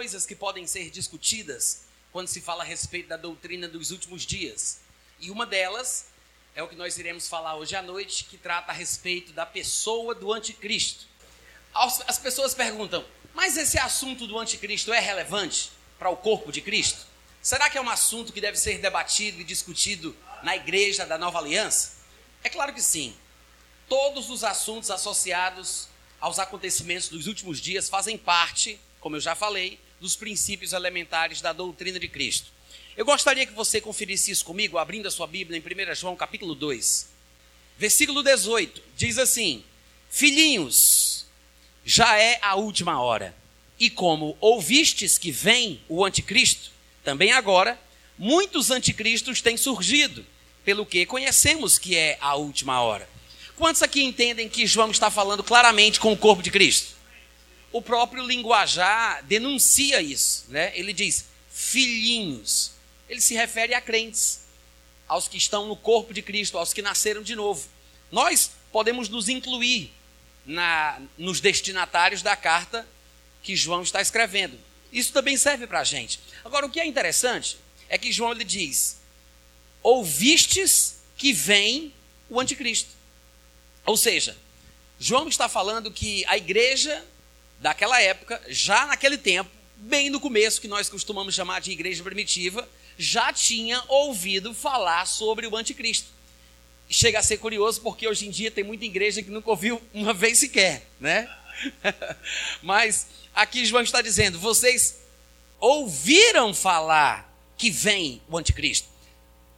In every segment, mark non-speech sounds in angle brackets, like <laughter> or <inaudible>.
coisas que podem ser discutidas quando se fala a respeito da doutrina dos últimos dias. E uma delas é o que nós iremos falar hoje à noite, que trata a respeito da pessoa do anticristo. As pessoas perguntam: mas esse assunto do anticristo é relevante para o corpo de Cristo? Será que é um assunto que deve ser debatido e discutido na igreja da nova aliança? É claro que sim. Todos os assuntos associados aos acontecimentos dos últimos dias fazem parte, como eu já falei, dos princípios elementares da doutrina de Cristo. Eu gostaria que você conferisse isso comigo, abrindo a sua Bíblia em 1 João capítulo 2. Versículo 18, diz assim: Filhinhos, já é a última hora. E como ouvistes que vem o anticristo, também agora, muitos anticristos têm surgido, pelo que conhecemos que é a última hora. Quantos aqui entendem que João está falando claramente com o corpo de Cristo? O próprio linguajar denuncia isso, né? Ele diz: filhinhos. Ele se refere a crentes, aos que estão no corpo de Cristo, aos que nasceram de novo. Nós podemos nos incluir na, nos destinatários da carta que João está escrevendo. Isso também serve para a gente. Agora, o que é interessante é que João ele diz: ouvistes que vem o anticristo. Ou seja, João está falando que a igreja daquela época, já naquele tempo, bem no começo, que nós costumamos chamar de igreja primitiva, já tinha ouvido falar sobre o anticristo. Chega a ser curioso porque hoje em dia tem muita igreja que nunca ouviu uma vez sequer, né? <laughs> Mas aqui João está dizendo: vocês ouviram falar que vem o anticristo.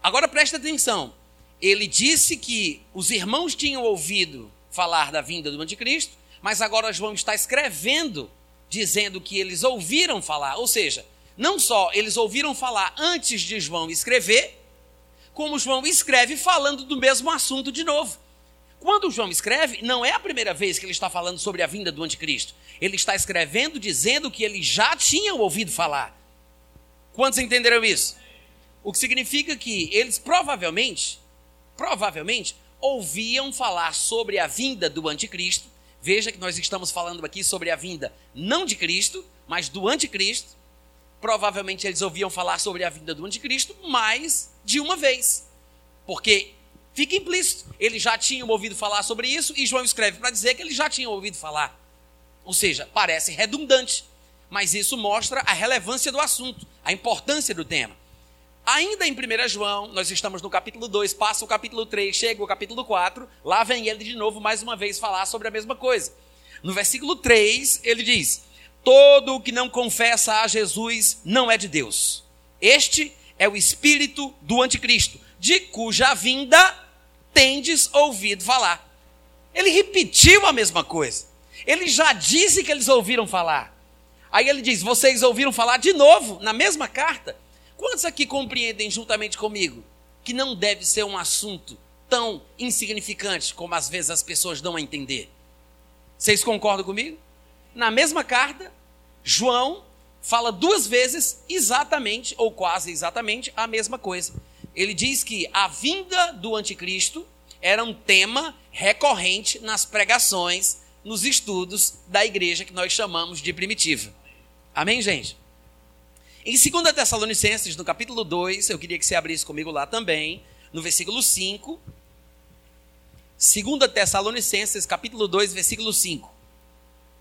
Agora preste atenção ele disse que os irmãos tinham ouvido falar da vinda do anticristo, mas agora João está escrevendo dizendo que eles ouviram falar, ou seja, não só eles ouviram falar antes de João escrever, como João escreve falando do mesmo assunto de novo. Quando João escreve, não é a primeira vez que ele está falando sobre a vinda do anticristo. Ele está escrevendo dizendo que ele já tinha ouvido falar. Quantos entenderam isso? O que significa que eles provavelmente provavelmente ouviam falar sobre a vinda do anticristo. Veja que nós estamos falando aqui sobre a vinda não de Cristo, mas do anticristo. Provavelmente eles ouviam falar sobre a vinda do anticristo mais de uma vez. Porque fica implícito, eles já tinham ouvido falar sobre isso e João escreve para dizer que eles já tinham ouvido falar. Ou seja, parece redundante, mas isso mostra a relevância do assunto, a importância do tema. Ainda em 1 João, nós estamos no capítulo 2, passa o capítulo 3, chega o capítulo 4, lá vem ele de novo mais uma vez falar sobre a mesma coisa. No versículo 3, ele diz: Todo o que não confessa a Jesus não é de Deus. Este é o espírito do anticristo, de cuja vinda tendes ouvido falar. Ele repetiu a mesma coisa. Ele já disse que eles ouviram falar. Aí ele diz: Vocês ouviram falar de novo, na mesma carta. Quantos aqui compreendem juntamente comigo que não deve ser um assunto tão insignificante como às vezes as pessoas dão a entender? Vocês concordam comigo? Na mesma carta, João fala duas vezes exatamente, ou quase exatamente, a mesma coisa. Ele diz que a vinda do anticristo era um tema recorrente nas pregações, nos estudos da igreja que nós chamamos de primitiva. Amém, gente? Em 2 Tessalonicenses, no capítulo 2, eu queria que você abrisse comigo lá também, no versículo 5. 2 Tessalonicenses, capítulo 2, versículo 5.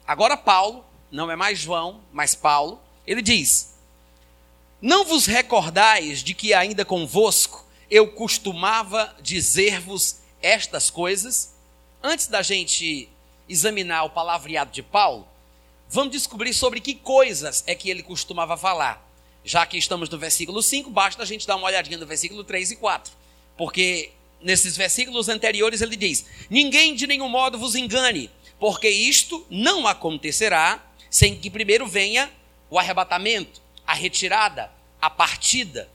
Agora Paulo, não é mais João, mas Paulo, ele diz: Não vos recordais de que ainda convosco eu costumava dizer-vos estas coisas? Antes da gente examinar o palavreado de Paulo, vamos descobrir sobre que coisas é que ele costumava falar. Já que estamos no versículo 5, basta a gente dar uma olhadinha no versículo 3 e 4. Porque nesses versículos anteriores ele diz: Ninguém de nenhum modo vos engane, porque isto não acontecerá sem que primeiro venha o arrebatamento, a retirada, a partida.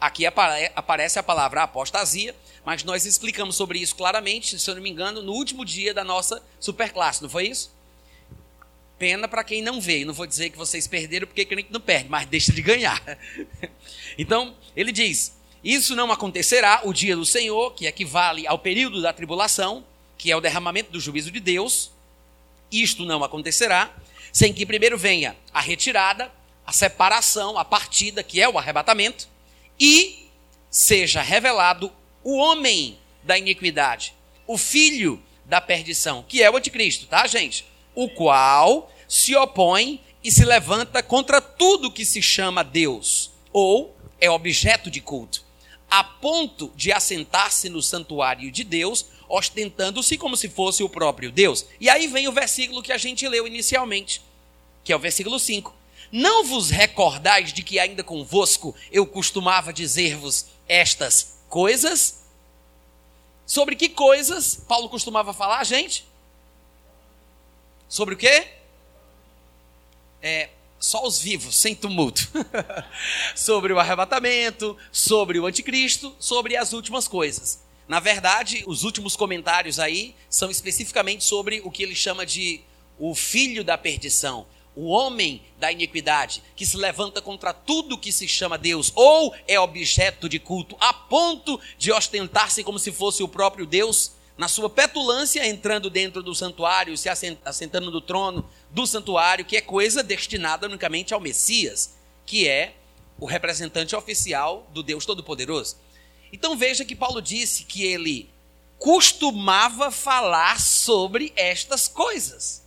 Aqui aparece a palavra apostasia, mas nós explicamos sobre isso claramente, se eu não me engano, no último dia da nossa superclasse, não foi isso? Pena para quem não veio. Não vou dizer que vocês perderam, porque crente não perde, mas deixa de ganhar. <laughs> Então, ele diz: Isso não acontecerá o dia do Senhor, que equivale ao período da tribulação, que é o derramamento do juízo de Deus. Isto não acontecerá sem que primeiro venha a retirada, a separação, a partida, que é o arrebatamento, e seja revelado o homem da iniquidade, o filho da perdição, que é o anticristo, tá, gente? O qual se opõe e se levanta contra tudo que se chama Deus, ou é objeto de culto, a ponto de assentar-se no santuário de Deus, ostentando-se como se fosse o próprio Deus. E aí vem o versículo que a gente leu inicialmente, que é o versículo 5. Não vos recordais de que ainda convosco eu costumava dizer-vos estas coisas? Sobre que coisas Paulo costumava falar, gente? Sobre o quê? É, só os vivos, sem tumulto. <laughs> sobre o arrebatamento, sobre o anticristo, sobre as últimas coisas. Na verdade, os últimos comentários aí são especificamente sobre o que ele chama de o filho da perdição, o homem da iniquidade, que se levanta contra tudo que se chama Deus, ou é objeto de culto, a ponto de ostentar-se como se fosse o próprio Deus, na sua petulância, entrando dentro do santuário, se assentando no trono do santuário, que é coisa destinada unicamente ao Messias, que é o representante oficial do Deus Todo-Poderoso. Então veja que Paulo disse que ele costumava falar sobre estas coisas.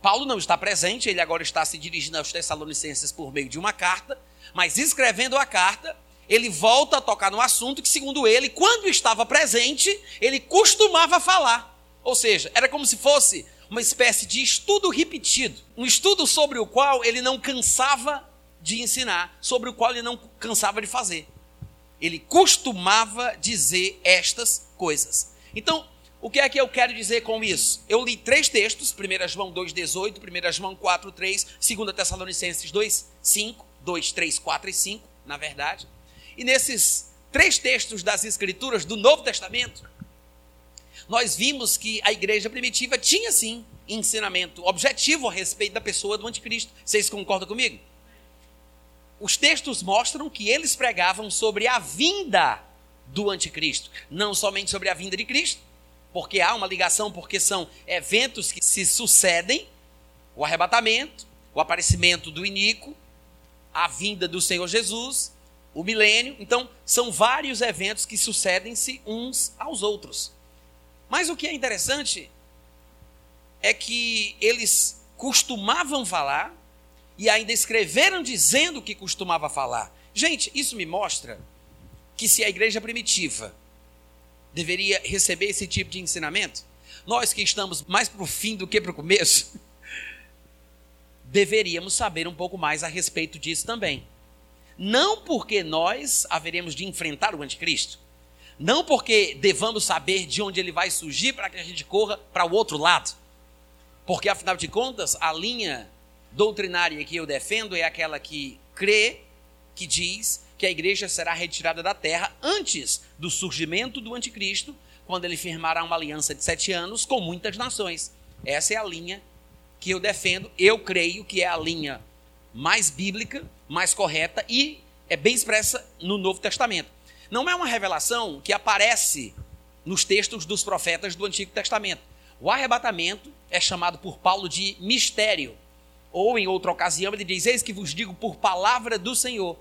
Paulo não está presente, ele agora está se dirigindo aos Tessalonicenses por meio de uma carta, mas escrevendo a carta, ele volta a tocar no assunto que, segundo ele, quando estava presente, ele costumava falar. Ou seja, era como se fosse uma espécie de estudo repetido, um estudo sobre o qual ele não cansava de ensinar, sobre o qual ele não cansava de fazer. Ele costumava dizer estas coisas. Então, o que é que eu quero dizer com isso? Eu li três textos, 1 João 2,18, 1 João 4, 3, 2 Tessalonicenses 2, 5, 2, 3, 4 e 5, na verdade. E nesses três textos das Escrituras do Novo Testamento, nós vimos que a igreja primitiva tinha sim ensinamento objetivo a respeito da pessoa do anticristo. Vocês concordam comigo? Os textos mostram que eles pregavam sobre a vinda do anticristo, não somente sobre a vinda de Cristo, porque há uma ligação, porque são eventos que se sucedem: o arrebatamento, o aparecimento do Inico, a vinda do Senhor Jesus, o milênio. Então, são vários eventos que sucedem-se uns aos outros. Mas o que é interessante é que eles costumavam falar e ainda escreveram dizendo que costumava falar. Gente, isso me mostra que se a igreja primitiva deveria receber esse tipo de ensinamento? Nós que estamos mais para o fim do que para o começo, <laughs> deveríamos saber um pouco mais a respeito disso também. Não porque nós haveremos de enfrentar o anticristo, não porque devamos saber de onde ele vai surgir para que a gente corra para o outro lado, porque afinal de contas, a linha doutrinária que eu defendo é aquela que crê, que diz que a igreja será retirada da terra antes do surgimento do anticristo, quando ele firmará uma aliança de sete anos com muitas nações. Essa é a linha que eu defendo. Eu creio que é a linha mais bíblica, mais correta e é bem expressa no Novo Testamento. Não é uma revelação que aparece nos textos dos profetas do Antigo Testamento. O arrebatamento é chamado por Paulo de mistério. Ou em outra ocasião ele diz: Eis que vos digo por palavra do Senhor.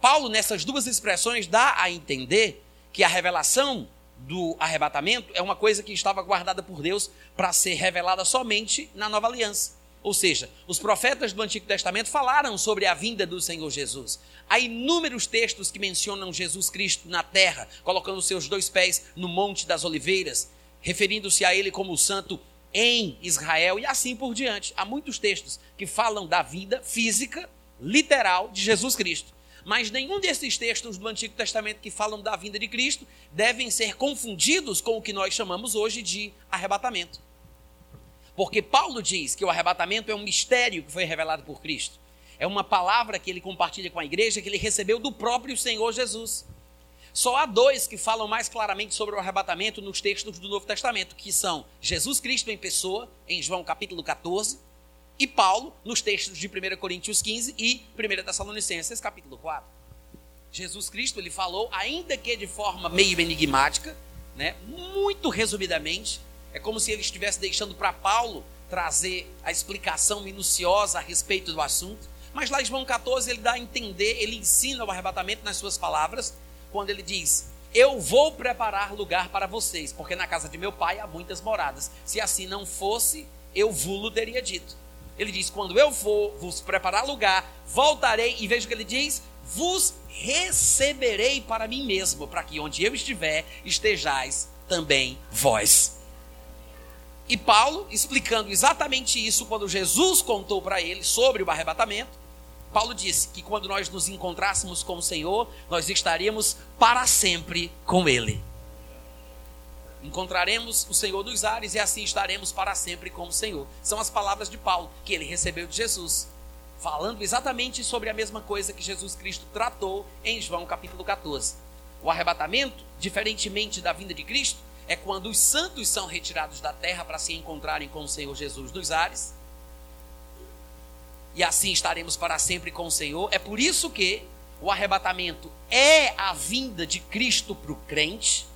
Paulo, nessas duas expressões, dá a entender que a revelação do arrebatamento é uma coisa que estava guardada por Deus para ser revelada somente na nova aliança. Ou seja, os profetas do Antigo Testamento falaram sobre a vinda do Senhor Jesus. Há inúmeros textos que mencionam Jesus Cristo na terra, colocando seus dois pés no Monte das Oliveiras, referindo-se a ele como o santo em Israel e assim por diante. Há muitos textos que falam da vida física, literal de Jesus Cristo. Mas nenhum desses textos do Antigo Testamento que falam da vinda de Cristo devem ser confundidos com o que nós chamamos hoje de arrebatamento. Porque Paulo diz que o arrebatamento é um mistério que foi revelado por Cristo. É uma palavra que ele compartilha com a igreja que ele recebeu do próprio Senhor Jesus. Só há dois que falam mais claramente sobre o arrebatamento nos textos do Novo Testamento, que são Jesus Cristo em pessoa, em João capítulo 14, e Paulo nos textos de 1 Coríntios 15 e 1 Tessalonicenses capítulo 4. Jesus Cristo ele falou, ainda que de forma meio enigmática, né, muito resumidamente, é como se ele estivesse deixando para Paulo trazer a explicação minuciosa a respeito do assunto, Mas lá em João 14 ele dá a entender, ele ensina o arrebatamento nas suas palavras, quando ele diz: Eu vou preparar lugar para vocês, porque na casa de meu pai há muitas moradas. Se assim não fosse, eu vulo teria dito. Ele diz: Quando eu for vos preparar lugar, voltarei, e veja o que ele diz: Vos receberei para mim mesmo, para que onde eu estiver, estejais também vós. E Paulo, explicando exatamente isso, quando Jesus contou para ele sobre o arrebatamento, Paulo disse que quando nós nos encontrássemos com o Senhor, nós estaríamos para sempre com Ele. Encontraremos o Senhor dos ares e assim estaremos para sempre com o Senhor. São as palavras de Paulo que ele recebeu de Jesus, falando exatamente sobre a mesma coisa que Jesus Cristo tratou em João capítulo 14. O arrebatamento, diferentemente da vinda de Cristo, é quando os santos são retirados da terra para se encontrarem com o Senhor Jesus dos ares. E assim estaremos para sempre com o Senhor. É por isso que o arrebatamento é a vinda de Cristo para o crente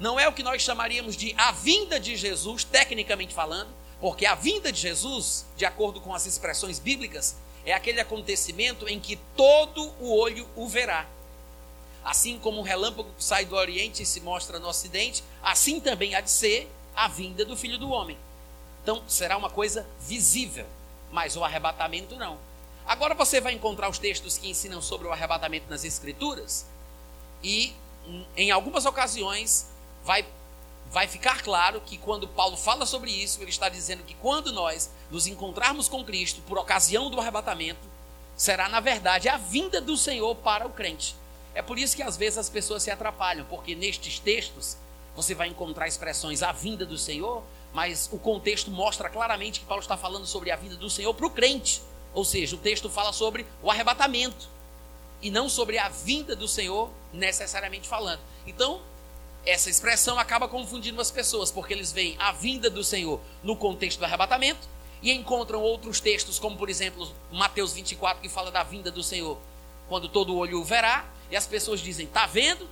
não é o que nós chamaríamos de a vinda de Jesus, tecnicamente falando, porque a vinda de Jesus, de acordo com as expressões bíblicas, é aquele acontecimento em que todo o olho o verá. Assim como um relâmpago sai do Oriente e se mostra no Ocidente, assim também há de ser a vinda do Filho do Homem. Então será uma coisa visível, mas o arrebatamento não. Agora você vai encontrar os textos que ensinam sobre o arrebatamento nas Escrituras, e em algumas ocasiões vai, vai ficar claro que quando Paulo fala sobre isso, ele está dizendo que quando nós nos encontrarmos com Cristo por ocasião do arrebatamento, será na verdade a vinda do Senhor para o crente. É por isso que às vezes as pessoas se atrapalham, porque nestes textos você vai encontrar expressões a vinda do Senhor, mas o contexto mostra claramente que Paulo está falando sobre a vinda do Senhor para o crente. Ou seja, o texto fala sobre o arrebatamento e não sobre a vinda do Senhor necessariamente falando. Então, essa expressão acaba confundindo as pessoas, porque eles veem a vinda do Senhor no contexto do arrebatamento e encontram outros textos, como por exemplo Mateus 24, que fala da vinda do Senhor quando todo olho o verá, e as pessoas dizem: está vendo?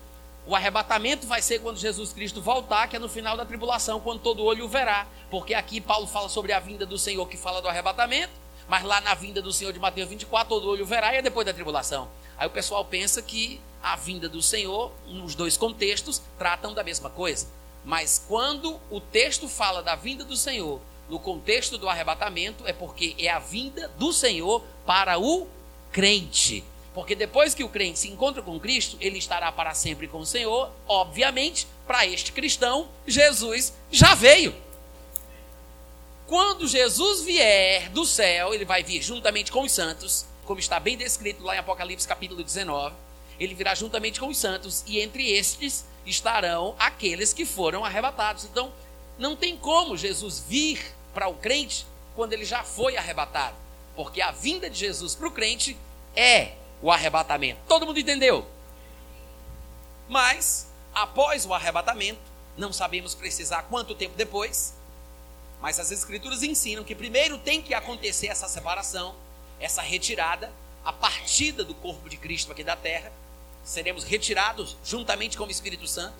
O arrebatamento vai ser quando Jesus Cristo voltar, que é no final da tribulação, quando todo olho o verá. Porque aqui Paulo fala sobre a vinda do Senhor, que fala do arrebatamento, mas lá na vinda do Senhor de Mateus 24, todo olho o verá e é depois da tribulação. Aí o pessoal pensa que a vinda do Senhor, nos dois contextos, tratam da mesma coisa. Mas quando o texto fala da vinda do Senhor, no contexto do arrebatamento, é porque é a vinda do Senhor para o crente. Porque depois que o crente se encontra com Cristo, ele estará para sempre com o Senhor. Obviamente, para este cristão, Jesus já veio. Quando Jesus vier do céu, ele vai vir juntamente com os santos como está bem descrito lá em Apocalipse capítulo 19, ele virá juntamente com os santos, e entre estes estarão aqueles que foram arrebatados. Então, não tem como Jesus vir para o crente quando ele já foi arrebatado, porque a vinda de Jesus para o crente é o arrebatamento. Todo mundo entendeu? Mas, após o arrebatamento, não sabemos precisar quanto tempo depois, mas as Escrituras ensinam que primeiro tem que acontecer essa separação essa retirada, a partida do corpo de Cristo aqui da terra. Seremos retirados juntamente com o Espírito Santo.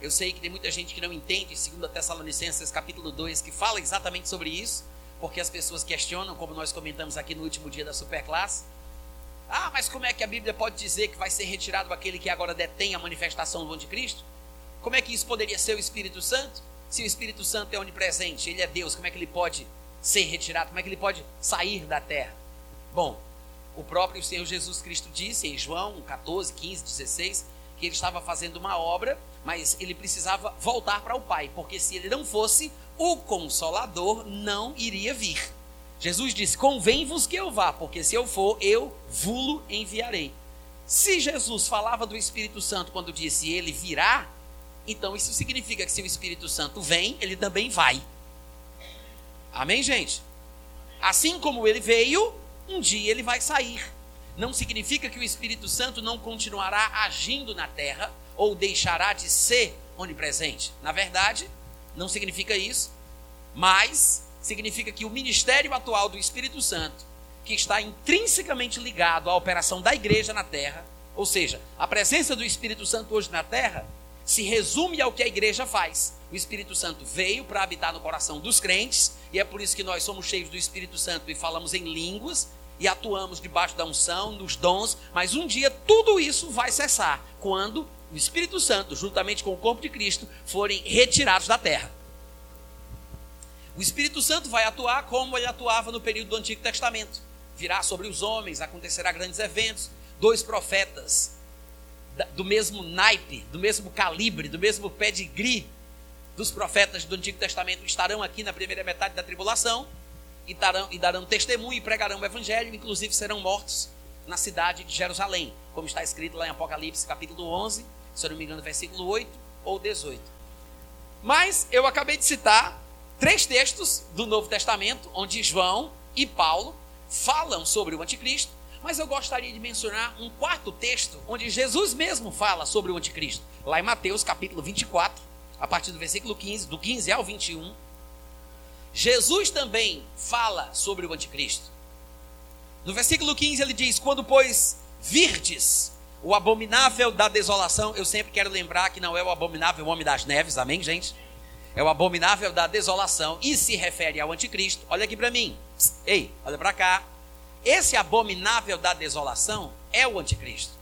Eu sei que tem muita gente que não entende, segundo a Tessalonicenses capítulo 2, que fala exatamente sobre isso, porque as pessoas questionam, como nós comentamos aqui no último dia da superclasse. Ah, mas como é que a Bíblia pode dizer que vai ser retirado aquele que agora detém a manifestação do anticristo? Como é que isso poderia ser o Espírito Santo? Se o Espírito Santo é onipresente, ele é Deus, como é que ele pode ser retirado? Como é que ele pode sair da terra? Bom, o próprio Senhor Jesus Cristo disse em João 14, 15, 16 que ele estava fazendo uma obra, mas ele precisava voltar para o Pai, porque se ele não fosse, o Consolador não iria vir. Jesus disse: Convém-vos que eu vá, porque se eu for, eu vulo enviarei. Se Jesus falava do Espírito Santo quando disse ele virá, então isso significa que se o Espírito Santo vem, ele também vai. Amém, gente? Assim como ele veio, um dia ele vai sair. Não significa que o Espírito Santo não continuará agindo na terra ou deixará de ser onipresente. Na verdade, não significa isso, mas significa que o ministério atual do Espírito Santo, que está intrinsecamente ligado à operação da igreja na terra, ou seja, a presença do Espírito Santo hoje na terra, se resume ao que a igreja faz. O Espírito Santo veio para habitar no coração dos crentes, e é por isso que nós somos cheios do Espírito Santo e falamos em línguas, e atuamos debaixo da unção, nos dons, mas um dia tudo isso vai cessar quando o Espírito Santo, juntamente com o corpo de Cristo, forem retirados da terra. O Espírito Santo vai atuar como ele atuava no período do Antigo Testamento. Virá sobre os homens, acontecerá grandes eventos. Dois profetas do mesmo naipe, do mesmo calibre, do mesmo pedigree dos profetas do Antigo Testamento estarão aqui na primeira metade da tribulação e darão, e darão testemunho e pregarão o evangelho, inclusive serão mortos na cidade de Jerusalém, como está escrito lá em Apocalipse capítulo 11, se eu não me engano, versículo 8 ou 18. Mas eu acabei de citar três textos do Novo Testamento, onde João e Paulo falam sobre o anticristo, mas eu gostaria de mencionar um quarto texto, onde Jesus mesmo fala sobre o anticristo, lá em Mateus capítulo 24, a partir do versículo 15, do 15 ao 21. Jesus também fala sobre o anticristo. No versículo 15 ele diz: Quando, pois, virdes o abominável da desolação, eu sempre quero lembrar que não é o abominável homem das neves, amém, gente? É o abominável da desolação e se refere ao anticristo. Olha aqui para mim. Ei, olha para cá. Esse abominável da desolação é o anticristo.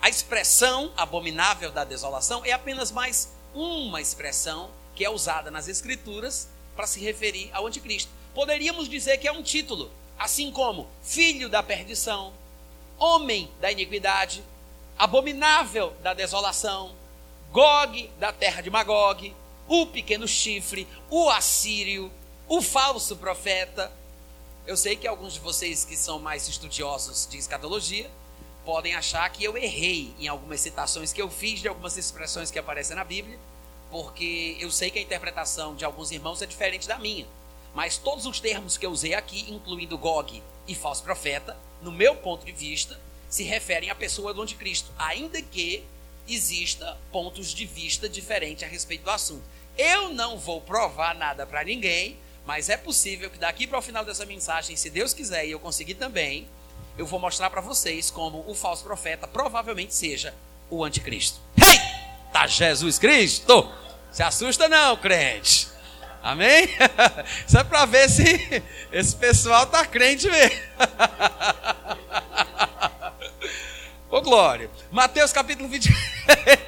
A expressão abominável da desolação é apenas mais uma expressão que é usada nas escrituras para se referir ao anticristo. Poderíamos dizer que é um título, assim como filho da perdição, homem da iniquidade, abominável da desolação, Gog da terra de Magog, o pequeno chifre, o assírio, o falso profeta. Eu sei que alguns de vocês que são mais estudiosos de escatologia podem achar que eu errei em algumas citações que eu fiz de algumas expressões que aparecem na Bíblia, porque eu sei que a interpretação de alguns irmãos é diferente da minha. Mas todos os termos que eu usei aqui, incluindo Gog e falso profeta, no meu ponto de vista, se referem à pessoa do anticristo, ainda que exista pontos de vista diferentes a respeito do assunto. Eu não vou provar nada para ninguém, mas é possível que daqui para o final dessa mensagem, se Deus quiser e eu conseguir também, eu vou mostrar para vocês como o falso profeta provavelmente seja o anticristo. Hey! Tá Jesus Cristo! Se assusta não, crente. Amém? <laughs> Isso é para ver se esse pessoal tá crente mesmo. <laughs> Ô glória. Mateus capítulo 20.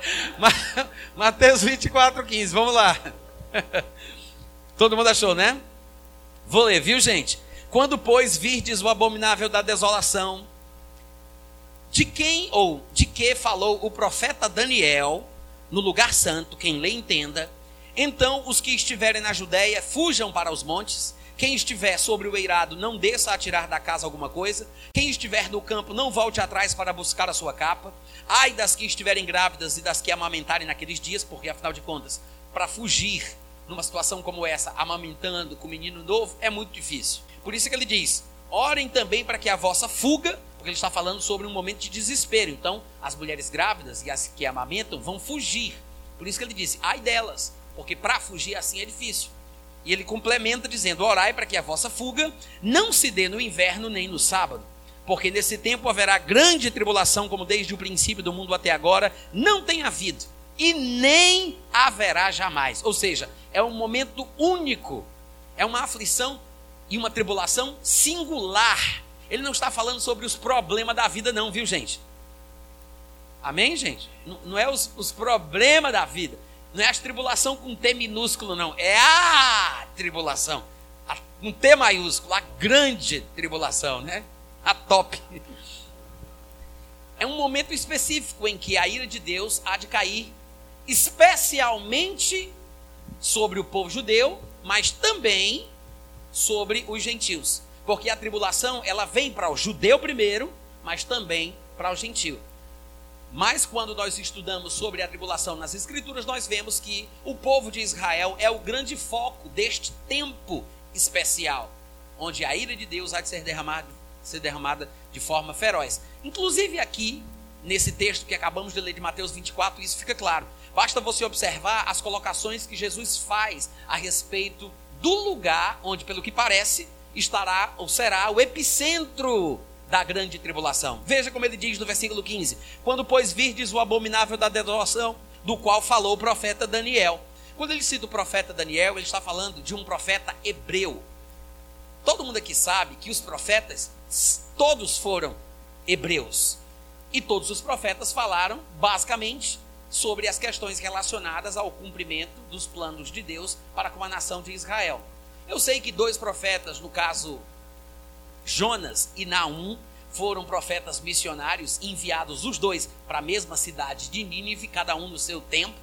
<laughs> Mateus 24, 15. Vamos lá. <laughs> Todo mundo achou, né? Vou ler, viu, gente? Quando, pois, virdes o abominável da desolação, de quem ou de que falou o profeta Daniel no lugar santo, quem lê entenda, então os que estiverem na Judéia fujam para os montes, quem estiver sobre o eirado, não desça a tirar da casa alguma coisa. Quem estiver no campo, não volte atrás para buscar a sua capa. Ai das que estiverem grávidas e das que amamentarem naqueles dias, porque afinal de contas, para fugir numa situação como essa, amamentando com um menino novo, é muito difícil. Por isso que ele diz: orem também para que a vossa fuga, porque ele está falando sobre um momento de desespero. Então, as mulheres grávidas e as que amamentam vão fugir. Por isso que ele disse: ai delas, porque para fugir assim é difícil. E ele complementa dizendo: Orai para que a vossa fuga não se dê no inverno nem no sábado, porque nesse tempo haverá grande tribulação, como desde o princípio do mundo até agora não tem havido, e nem haverá jamais. Ou seja, é um momento único, é uma aflição e uma tribulação singular. Ele não está falando sobre os problemas da vida, não, viu, gente? Amém, gente? Não, não é os, os problemas da vida. Não é a tribulação com T minúsculo, não. É a tribulação. A, com T maiúsculo, a grande tribulação, né? A top. É um momento específico em que a ira de Deus há de cair, especialmente sobre o povo judeu, mas também sobre os gentios. Porque a tribulação, ela vem para o judeu primeiro, mas também para o gentio. Mas quando nós estudamos sobre a tribulação nas Escrituras, nós vemos que o povo de Israel é o grande foco deste tempo especial, onde a ira de Deus há de ser derramada, ser derramada de forma feroz. Inclusive aqui, nesse texto que acabamos de ler de Mateus 24, isso fica claro. Basta você observar as colocações que Jesus faz a respeito do lugar onde, pelo que parece, estará ou será o epicentro da grande tribulação. Veja como ele diz no versículo 15: Quando, pois, virdes o abominável da desolação, do qual falou o profeta Daniel. Quando ele cita o profeta Daniel, ele está falando de um profeta hebreu. Todo mundo aqui sabe que os profetas todos foram hebreus. E todos os profetas falaram, basicamente, sobre as questões relacionadas ao cumprimento dos planos de Deus para com a nação de Israel. Eu sei que dois profetas, no caso Jonas e Naum, foram profetas missionários enviados os dois para a mesma cidade de Nínive, cada um no seu tempo,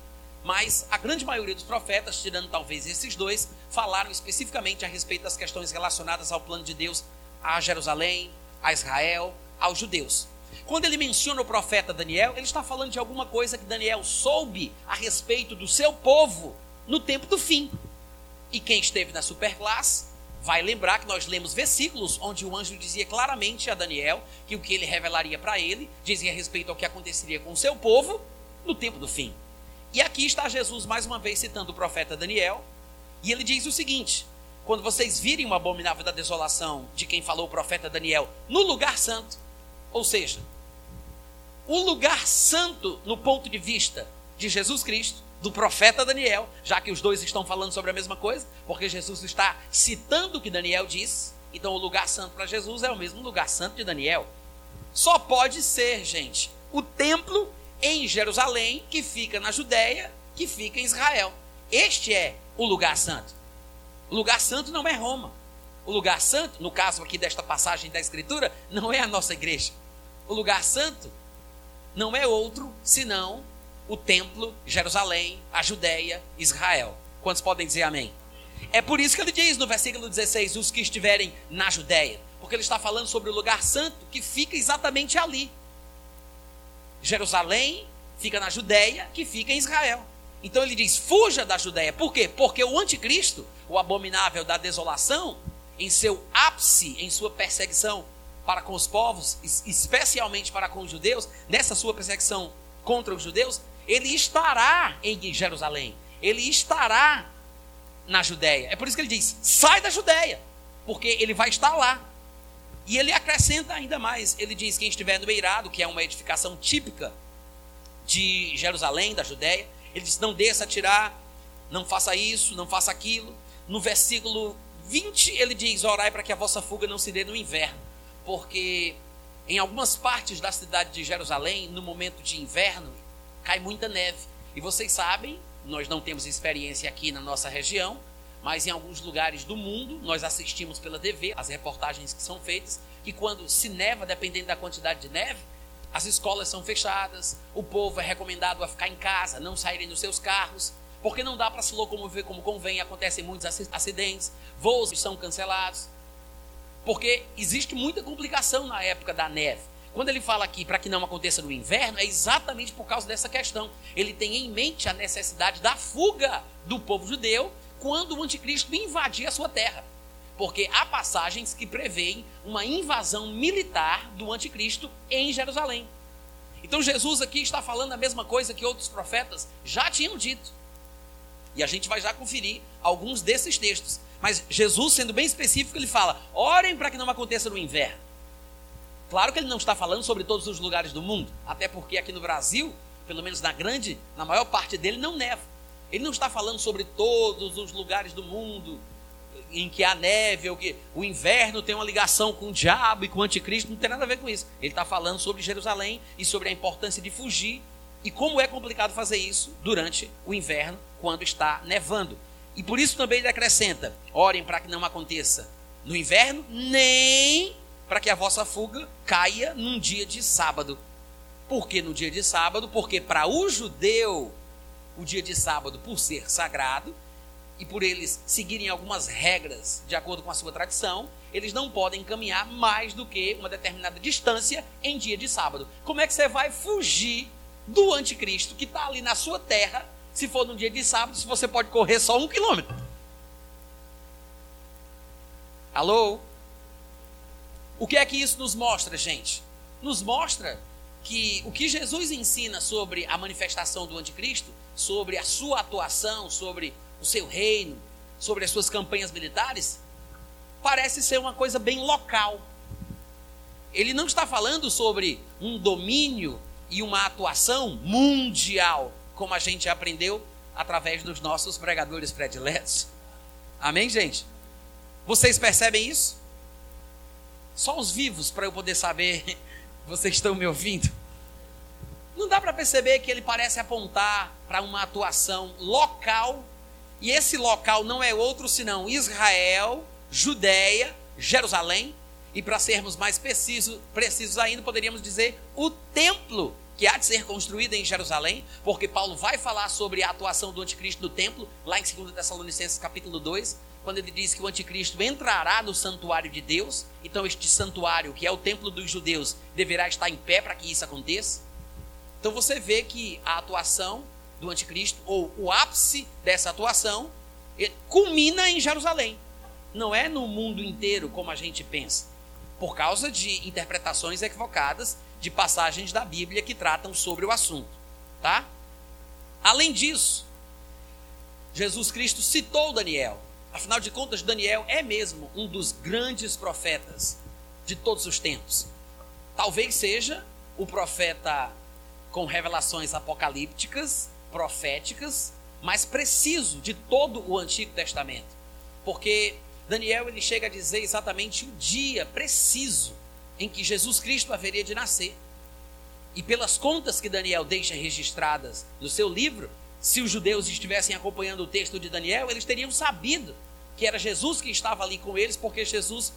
mas a grande maioria dos profetas, tirando talvez esses dois, falaram especificamente a respeito das questões relacionadas ao plano de Deus a Jerusalém, a Israel, aos judeus. Quando ele menciona o profeta Daniel, ele está falando de alguma coisa que Daniel soube a respeito do seu povo no tempo do fim. E quem esteve na superclasse vai lembrar que nós lemos versículos onde o anjo dizia claramente a Daniel que o que ele revelaria para ele dizia respeito ao que aconteceria com o seu povo no tempo do fim. E aqui está Jesus mais uma vez citando o profeta Daniel, e ele diz o seguinte: quando vocês virem uma abominável da desolação de quem falou o profeta Daniel no lugar santo, ou seja, o lugar santo no ponto de vista de Jesus Cristo, do profeta Daniel, já que os dois estão falando sobre a mesma coisa, porque Jesus está citando o que Daniel disse, então o lugar santo para Jesus é o mesmo lugar santo de Daniel. Só pode ser, gente, o templo em Jerusalém, que fica na Judéia, que fica em Israel. Este é o lugar santo. O lugar santo não é Roma. O lugar santo, no caso aqui desta passagem da Escritura, não é a nossa igreja. O lugar santo não é outro senão o templo, Jerusalém, a Judéia, Israel. Quantos podem dizer amém? É por isso que ele diz no versículo 16: os que estiverem na Judéia, porque ele está falando sobre o lugar santo que fica exatamente ali. Jerusalém fica na Judéia, que fica em Israel. Então ele diz: fuja da Judéia. Por quê? Porque o anticristo, o abominável da desolação, em seu ápice, em sua perseguição para com os povos, especialmente para com os judeus, nessa sua perseguição contra os judeus, ele estará em Jerusalém, ele estará na Judéia. É por isso que ele diz: sai da Judéia, porque ele vai estar lá. E ele acrescenta ainda mais: ele diz: quem estiver no Eirado, que é uma edificação típica de Jerusalém, da Judéia, ele diz: não desça a tirar, não faça isso, não faça aquilo. No versículo 20, ele diz: orai para que a vossa fuga não se dê no inverno, porque em algumas partes da cidade de Jerusalém, no momento de inverno, cai muita neve. E vocês sabem, nós não temos experiência aqui na nossa região, mas em alguns lugares do mundo, nós assistimos pela TV as reportagens que são feitas, que quando se neva, dependendo da quantidade de neve, as escolas são fechadas, o povo é recomendado a ficar em casa, não saírem dos seus carros, porque não dá para se locomover como convém, acontecem muitos acidentes, voos são cancelados, porque existe muita complicação na época da neve. Quando ele fala aqui para que não aconteça no inverno, é exatamente por causa dessa questão. Ele tem em mente a necessidade da fuga do povo judeu quando o anticristo invadir a sua terra. Porque há passagens que preveem uma invasão militar do anticristo em Jerusalém. Então Jesus aqui está falando a mesma coisa que outros profetas já tinham dito. E a gente vai já conferir alguns desses textos. Mas Jesus, sendo bem específico, ele fala: orem para que não aconteça no inverno. Claro que ele não está falando sobre todos os lugares do mundo, até porque aqui no Brasil, pelo menos na grande, na maior parte dele, não neva. Ele não está falando sobre todos os lugares do mundo em que há neve, ou que o inverno tem uma ligação com o diabo e com o anticristo, não tem nada a ver com isso. Ele está falando sobre Jerusalém e sobre a importância de fugir e como é complicado fazer isso durante o inverno, quando está nevando. E por isso também ele acrescenta: orem para que não aconteça no inverno, nem para que a vossa fuga caia num dia de sábado. Por que no dia de sábado? Porque para o judeu, o dia de sábado, por ser sagrado, e por eles seguirem algumas regras de acordo com a sua tradição, eles não podem caminhar mais do que uma determinada distância em dia de sábado. Como é que você vai fugir do anticristo que está ali na sua terra, se for no dia de sábado, se você pode correr só um quilômetro? Alô? O que é que isso nos mostra, gente? Nos mostra que o que Jesus ensina sobre a manifestação do anticristo, sobre a sua atuação, sobre o seu reino, sobre as suas campanhas militares, parece ser uma coisa bem local. Ele não está falando sobre um domínio e uma atuação mundial, como a gente aprendeu através dos nossos pregadores prediletos. Amém, gente? Vocês percebem isso? Só os vivos para eu poder saber. <laughs> Vocês estão me ouvindo? Não dá para perceber que ele parece apontar para uma atuação local, e esse local não é outro senão Israel, Judéia, Jerusalém, e para sermos mais precisos, precisos ainda, poderíamos dizer o templo que há de ser construído em Jerusalém, porque Paulo vai falar sobre a atuação do anticristo no templo, lá em 2 Tessalonicenses capítulo 2, quando ele diz que o anticristo entrará no santuário de Deus, então este santuário, que é o templo dos judeus, deverá estar em pé para que isso aconteça. Então você vê que a atuação do anticristo, ou o ápice dessa atuação, culmina em Jerusalém. Não é no mundo inteiro como a gente pensa, por causa de interpretações equivocadas de passagens da Bíblia que tratam sobre o assunto, tá? Além disso, Jesus Cristo citou Daniel. Afinal de contas, Daniel é mesmo um dos grandes profetas de todos os tempos. Talvez seja o profeta com revelações apocalípticas, proféticas, mais preciso de todo o Antigo Testamento. Porque Daniel ele chega a dizer exatamente o dia preciso em que Jesus Cristo haveria de nascer. E pelas contas que Daniel deixa registradas no seu livro, se os judeus estivessem acompanhando o texto de Daniel, eles teriam sabido que era Jesus que estava ali com eles, porque Jesus,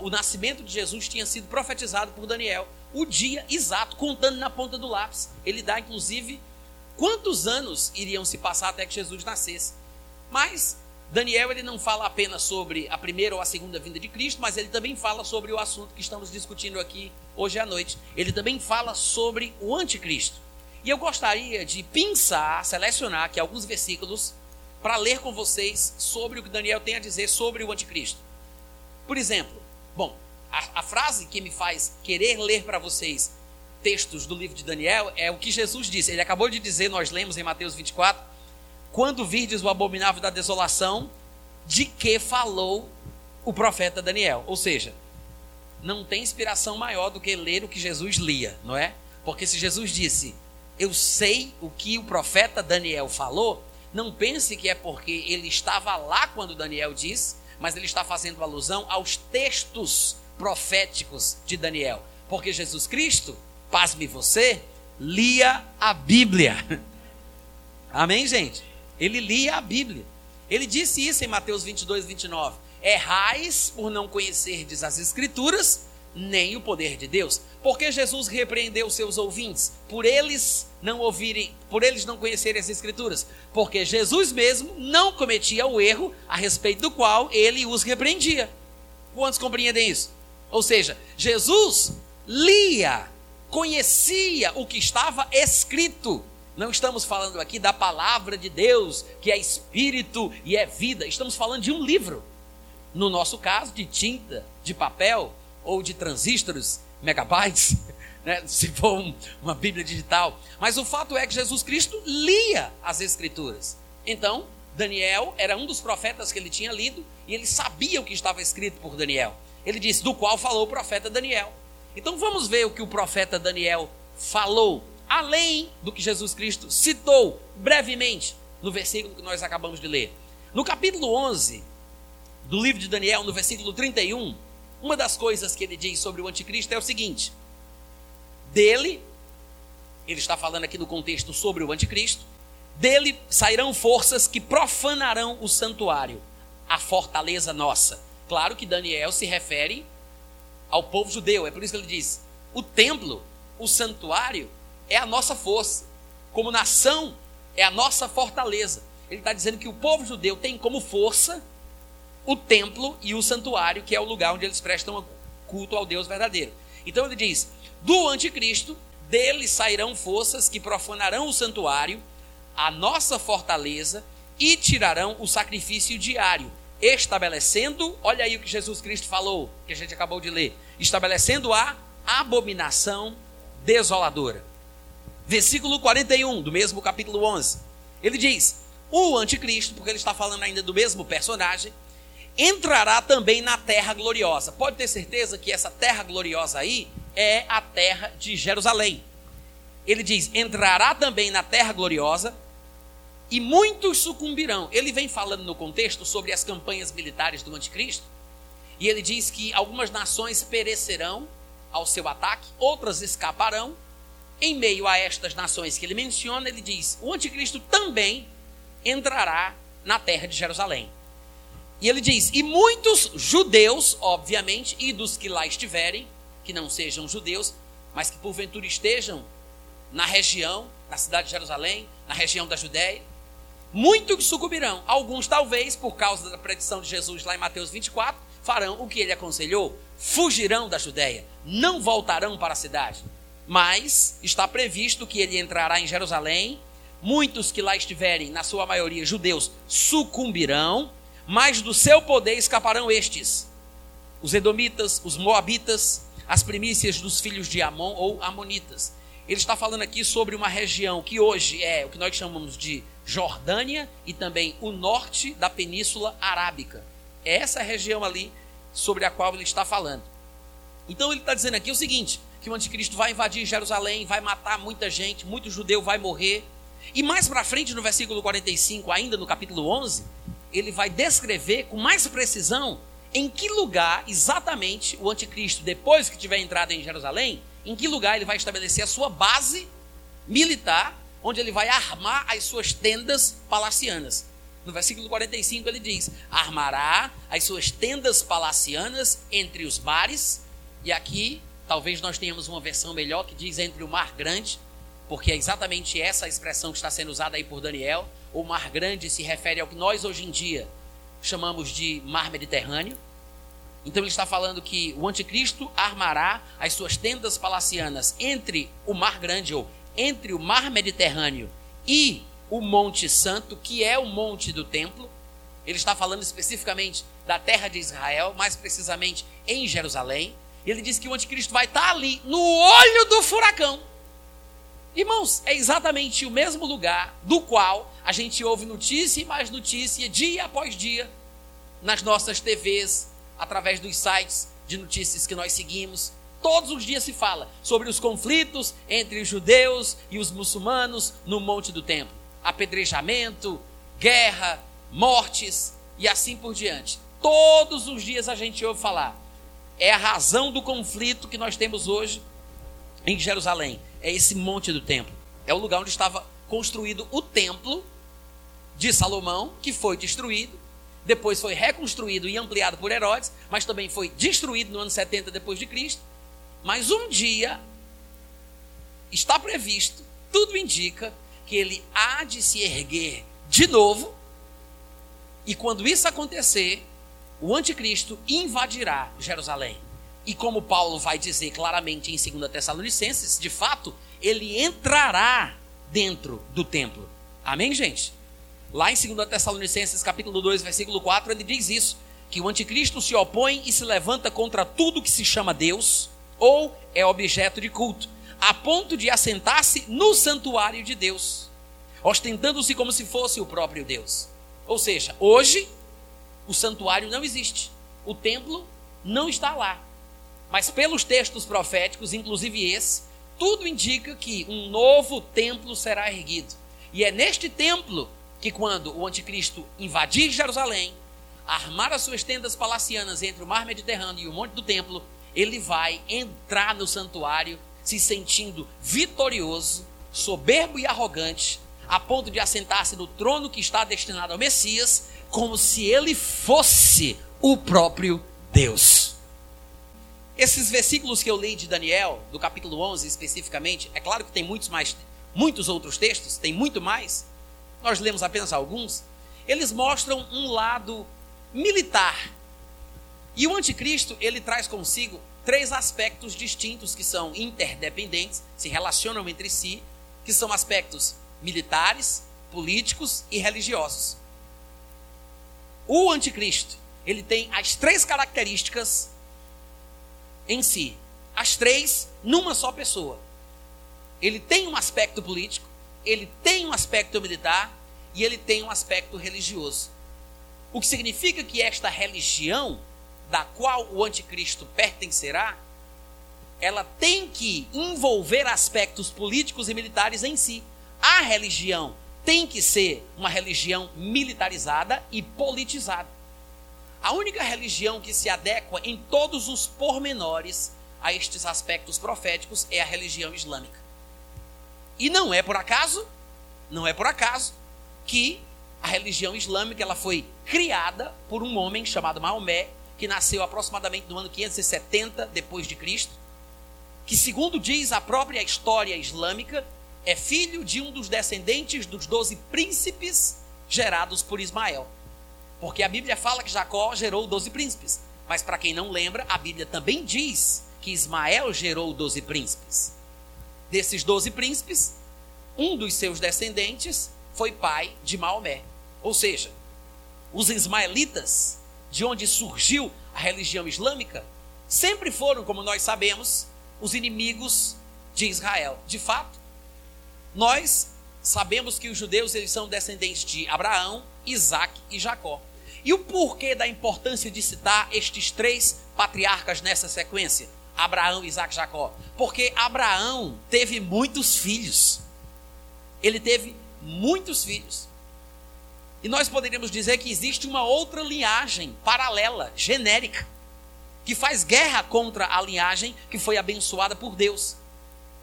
o nascimento de Jesus tinha sido profetizado por Daniel o dia exato, contando na ponta do lápis. Ele dá, inclusive, quantos anos iriam se passar até que Jesus nascesse. Mas Daniel ele não fala apenas sobre a primeira ou a segunda vinda de Cristo, mas ele também fala sobre o assunto que estamos discutindo aqui hoje à noite. Ele também fala sobre o anticristo. E eu gostaria de pensar, selecionar aqui alguns versículos para ler com vocês sobre o que Daniel tem a dizer sobre o anticristo. Por exemplo, bom, a, a frase que me faz querer ler para vocês textos do livro de Daniel é o que Jesus disse. Ele acabou de dizer, nós lemos em Mateus 24, quando virdes o abominável da desolação, de que falou o profeta Daniel. Ou seja, não tem inspiração maior do que ler o que Jesus lia, não é? Porque se Jesus disse, eu sei o que o profeta Daniel falou, não pense que é porque ele estava lá quando Daniel disse, mas ele está fazendo alusão aos textos proféticos de Daniel. Porque Jesus Cristo, pasme você, lia a Bíblia. <laughs> Amém, gente? Ele lia a Bíblia. Ele disse isso em Mateus 22, 29. Errais por não conhecerdes as Escrituras, nem o poder de Deus. Porque Jesus repreendeu seus ouvintes por eles não ouvirem, por eles não conhecerem as escrituras, porque Jesus mesmo não cometia o erro a respeito do qual ele os repreendia. Quantos compreendem isso? Ou seja, Jesus lia, conhecia o que estava escrito. Não estamos falando aqui da palavra de Deus, que é espírito e é vida. Estamos falando de um livro. No nosso caso, de tinta, de papel ou de transistores, megabytes, <laughs> né? se for um, uma Bíblia digital. Mas o fato é que Jesus Cristo lia as Escrituras. Então, Daniel era um dos profetas que ele tinha lido e ele sabia o que estava escrito por Daniel. Ele disse, do qual falou o profeta Daniel. Então vamos ver o que o profeta Daniel falou, além do que Jesus Cristo citou brevemente no versículo que nós acabamos de ler. No capítulo 11 do livro de Daniel, no versículo 31, uma das coisas que ele diz sobre o anticristo é o seguinte: dele, ele está falando aqui no contexto sobre o anticristo, dele sairão forças que profanarão o santuário, a fortaleza nossa Claro que Daniel se refere ao povo judeu, é por isso que ele diz: o templo, o santuário, é a nossa força, como nação, é a nossa fortaleza. Ele está dizendo que o povo judeu tem como força o templo e o santuário, que é o lugar onde eles prestam culto ao Deus verdadeiro. Então ele diz: do anticristo, dele sairão forças que profanarão o santuário, a nossa fortaleza, e tirarão o sacrifício diário estabelecendo, olha aí o que Jesus Cristo falou, que a gente acabou de ler, estabelecendo a abominação desoladora. Versículo 41 do mesmo capítulo 11. Ele diz: O anticristo, porque ele está falando ainda do mesmo personagem, entrará também na terra gloriosa. Pode ter certeza que essa terra gloriosa aí é a terra de Jerusalém. Ele diz: entrará também na terra gloriosa e muitos sucumbirão. Ele vem falando no contexto sobre as campanhas militares do anticristo. E ele diz que algumas nações perecerão ao seu ataque, outras escaparão. Em meio a estas nações que ele menciona, ele diz: o anticristo também entrará na terra de Jerusalém. E ele diz: e muitos judeus, obviamente, e dos que lá estiverem, que não sejam judeus, mas que porventura estejam na região, na cidade de Jerusalém, na região da Judéia, muitos sucumbirão. Alguns, talvez, por causa da predição de Jesus lá em Mateus 24, farão o que ele aconselhou: fugirão da Judéia, não voltarão para a cidade. Mas está previsto que ele entrará em Jerusalém, muitos que lá estiverem, na sua maioria judeus, sucumbirão, mas do seu poder escaparão estes: os edomitas, os moabitas, as primícias dos filhos de Amon ou amonitas. Ele está falando aqui sobre uma região que hoje é o que nós chamamos de Jordânia e também o norte da Península Arábica. É essa região ali sobre a qual ele está falando. Então ele está dizendo aqui o seguinte: que o anticristo vai invadir Jerusalém, vai matar muita gente, muito judeu vai morrer. E mais para frente, no versículo 45, ainda no capítulo 11, ele vai descrever com mais precisão em que lugar exatamente o anticristo, depois que tiver entrado em Jerusalém, em que lugar ele vai estabelecer a sua base militar, onde ele vai armar as suas tendas palacianas. No versículo 45 ele diz: Armará as suas tendas palacianas entre os mares, e aqui talvez nós tenhamos uma versão melhor que diz entre o mar grande, porque é exatamente essa a expressão que está sendo usada aí por Daniel. O mar grande se refere ao que nós hoje em dia chamamos de mar Mediterrâneo. Então ele está falando que o anticristo armará as suas tendas palacianas entre o mar grande ou entre o mar Mediterrâneo e o Monte Santo, que é o monte do templo. Ele está falando especificamente da terra de Israel, mais precisamente em Jerusalém. Ele diz que o anticristo vai estar ali, no olho do furacão. Irmãos, é exatamente o mesmo lugar do qual a gente ouve notícia e mais notícia, dia após dia, nas nossas TVs, através dos sites de notícias que nós seguimos. Todos os dias se fala sobre os conflitos entre os judeus e os muçulmanos no Monte do Templo apedrejamento, guerra, mortes e assim por diante. Todos os dias a gente ouve falar. É a razão do conflito que nós temos hoje em Jerusalém. É esse monte do templo. É o lugar onde estava construído o templo de Salomão, que foi destruído. Depois foi reconstruído e ampliado por Herodes, mas também foi destruído no ano 70 depois de Cristo. Mas um dia está previsto, tudo indica que ele há de se erguer de novo, e quando isso acontecer, o anticristo invadirá Jerusalém. E como Paulo vai dizer claramente em 2 Tessalonicenses, de fato, ele entrará dentro do templo. Amém, gente? Lá em 2 Tessalonicenses, capítulo 2, versículo 4, ele diz isso: que o anticristo se opõe e se levanta contra tudo que se chama Deus ou é objeto de culto a ponto de assentar-se no santuário de Deus, ostentando-se como se fosse o próprio Deus. Ou seja, hoje o santuário não existe, o templo não está lá. Mas pelos textos proféticos, inclusive esse, tudo indica que um novo templo será erguido. E é neste templo que, quando o anticristo invadir Jerusalém, armar as suas tendas palacianas entre o mar Mediterrâneo e o monte do templo, ele vai entrar no santuário se sentindo vitorioso, soberbo e arrogante, a ponto de assentar-se no trono que está destinado ao Messias, como se ele fosse o próprio Deus. Esses versículos que eu li de Daniel, do capítulo 11 especificamente, é claro que tem muitos mais, muitos outros textos, tem muito mais. Nós lemos apenas alguns. Eles mostram um lado militar. E o anticristo, ele traz consigo três aspectos distintos que são interdependentes, se relacionam entre si, que são aspectos militares, políticos e religiosos. O anticristo, ele tem as três características em si, as três numa só pessoa. Ele tem um aspecto político, ele tem um aspecto militar e ele tem um aspecto religioso. O que significa que esta religião da qual o anticristo pertencerá, ela tem que envolver aspectos políticos e militares em si. A religião tem que ser uma religião militarizada e politizada. A única religião que se adequa em todos os pormenores a estes aspectos proféticos é a religião islâmica. E não é por acaso, não é por acaso que a religião islâmica ela foi criada por um homem chamado Maomé, que nasceu aproximadamente no ano 570 depois de Cristo, que segundo diz a própria história islâmica, é filho de um dos descendentes dos doze príncipes gerados por Ismael. Porque a Bíblia fala que Jacó gerou doze príncipes. Mas para quem não lembra, a Bíblia também diz que Ismael gerou doze príncipes. Desses doze príncipes, um dos seus descendentes foi pai de Maomé. Ou seja, os ismaelitas, de onde surgiu a religião islâmica, sempre foram, como nós sabemos, os inimigos de Israel. De fato, nós sabemos que os judeus eles são descendentes de Abraão, Isaac e Jacó. E o porquê da importância de citar estes três patriarcas nessa sequência? Abraão, Isaac Jacó. Porque Abraão teve muitos filhos. Ele teve muitos filhos. E nós poderíamos dizer que existe uma outra linhagem paralela, genérica, que faz guerra contra a linhagem que foi abençoada por Deus.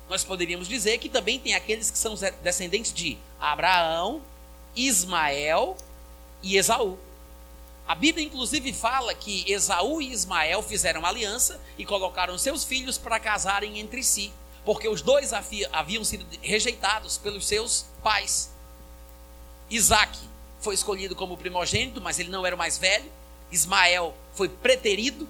Nós poderíamos dizer que também tem aqueles que são descendentes de Abraão, Ismael e Esaú. A Bíblia, inclusive, fala que Esaú e Ismael fizeram aliança e colocaram seus filhos para casarem entre si, porque os dois haviam sido rejeitados pelos seus pais. Isaac foi escolhido como primogênito, mas ele não era o mais velho. Ismael foi preterido,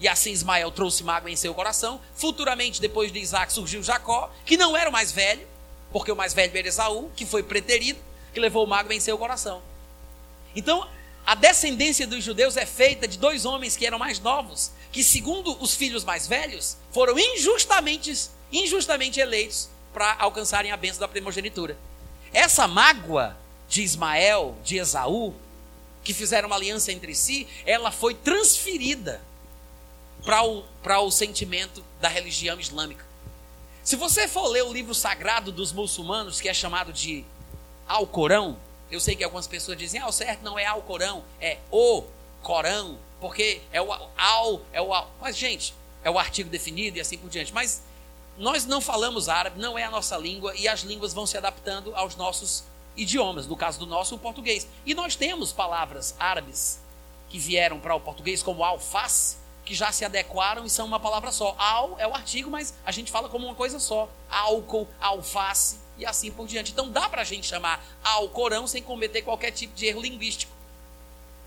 e assim Ismael trouxe mágoa em seu coração. Futuramente, depois de Isaac, surgiu Jacó, que não era o mais velho, porque o mais velho era Esaú, que foi preterido, que levou mágoa em seu coração. Então, a descendência dos judeus é feita de dois homens que eram mais novos, que, segundo os filhos mais velhos, foram injustamente, injustamente eleitos para alcançarem a bênção da primogenitura. Essa mágoa de Ismael, de Esaú, que fizeram uma aliança entre si, ela foi transferida para o, para o sentimento da religião islâmica. Se você for ler o livro sagrado dos muçulmanos, que é chamado de Alcorão, eu sei que algumas pessoas dizem, ah, o certo não é Alcorão, é o Corão, porque é o al, é o al. Mas, gente, é o artigo definido e assim por diante. Mas nós não falamos árabe, não é a nossa língua, e as línguas vão se adaptando aos nossos idiomas, no caso do nosso, o português. E nós temos palavras árabes que vieram para o português, como alface, que já se adequaram e são uma palavra só. Al é o artigo, mas a gente fala como uma coisa só. Álcool, alface e assim por diante. Então dá para a gente chamar Alcorão sem cometer qualquer tipo de erro linguístico.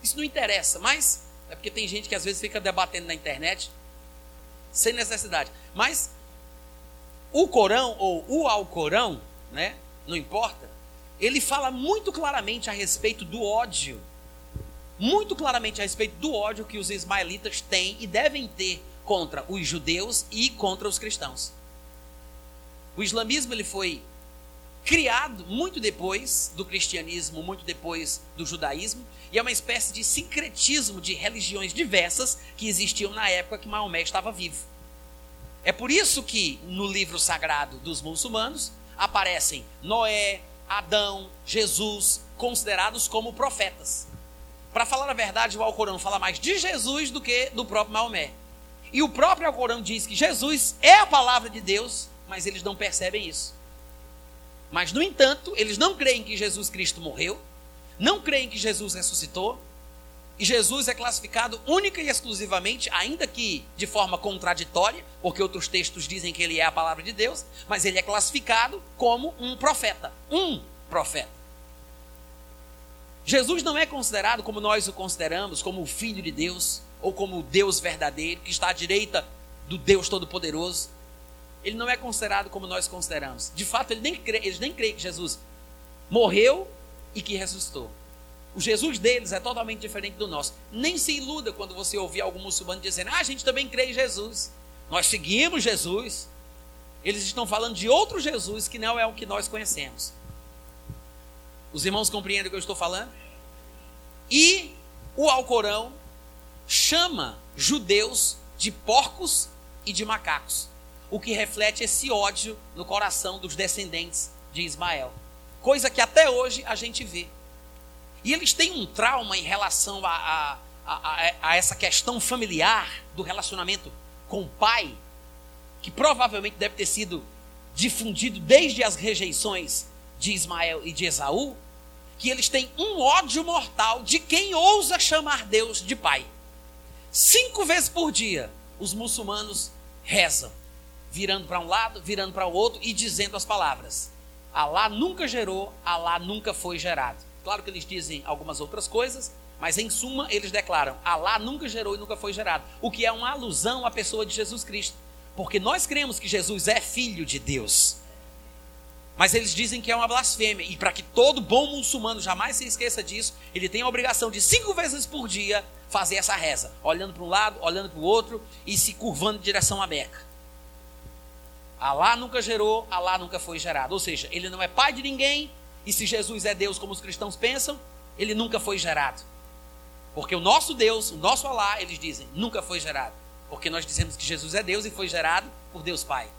Isso não interessa, mas é porque tem gente que às vezes fica debatendo na internet sem necessidade. Mas o Corão ou o Alcorão, né, não importa, ele fala muito claramente a respeito do ódio, muito claramente a respeito do ódio que os ismaelitas têm e devem ter contra os judeus e contra os cristãos. O islamismo ele foi criado muito depois do cristianismo, muito depois do judaísmo, e é uma espécie de sincretismo de religiões diversas que existiam na época que Maomé estava vivo. É por isso que no livro sagrado dos muçulmanos aparecem Noé, Adão, Jesus, considerados como profetas. Para falar a verdade, o Alcorão fala mais de Jesus do que do próprio Maomé. E o próprio Alcorão diz que Jesus é a palavra de Deus, mas eles não percebem isso. Mas, no entanto, eles não creem que Jesus Cristo morreu, não creem que Jesus ressuscitou, e Jesus é classificado única e exclusivamente, ainda que de forma contraditória, porque outros textos dizem que ele é a palavra de Deus, mas ele é classificado como um profeta. Um profeta. Jesus não é considerado como nós o consideramos, como o Filho de Deus, ou como o Deus verdadeiro, que está à direita do Deus Todo-Poderoso. Ele não é considerado como nós consideramos. De fato, ele nem crê, eles nem creem que Jesus morreu e que ressuscitou. O Jesus deles é totalmente diferente do nosso. Nem se iluda quando você ouvir algum muçulmano dizendo: Ah, a gente também crê em Jesus. Nós seguimos Jesus. Eles estão falando de outro Jesus que não é o que nós conhecemos. Os irmãos compreendem o que eu estou falando? E o Alcorão chama judeus de porcos e de macacos, o que reflete esse ódio no coração dos descendentes de Ismael. Coisa que até hoje a gente vê. E eles têm um trauma em relação a, a, a, a, essa questão familiar do relacionamento com o pai, que provavelmente deve ter sido difundido desde as rejeições de Ismael e de Esaú, que eles têm um ódio mortal de quem ousa chamar Deus de pai. Cinco vezes por dia, os muçulmanos rezam, virando para um lado, virando para o outro e dizendo as palavras: Alá nunca gerou, Alá nunca foi gerado. Claro que eles dizem algumas outras coisas, mas em suma eles declaram: Alá nunca gerou e nunca foi gerado. O que é uma alusão à pessoa de Jesus Cristo. Porque nós cremos que Jesus é filho de Deus. Mas eles dizem que é uma blasfêmia. E para que todo bom muçulmano jamais se esqueça disso, ele tem a obrigação de cinco vezes por dia fazer essa reza, olhando para um lado, olhando para o outro e se curvando em direção à Meca. Alá nunca gerou, Alá nunca foi gerado. Ou seja, ele não é pai de ninguém, e se Jesus é Deus como os cristãos pensam, ele nunca foi gerado. Porque o nosso Deus, o nosso Alá, eles dizem, nunca foi gerado. Porque nós dizemos que Jesus é Deus e foi gerado por Deus Pai.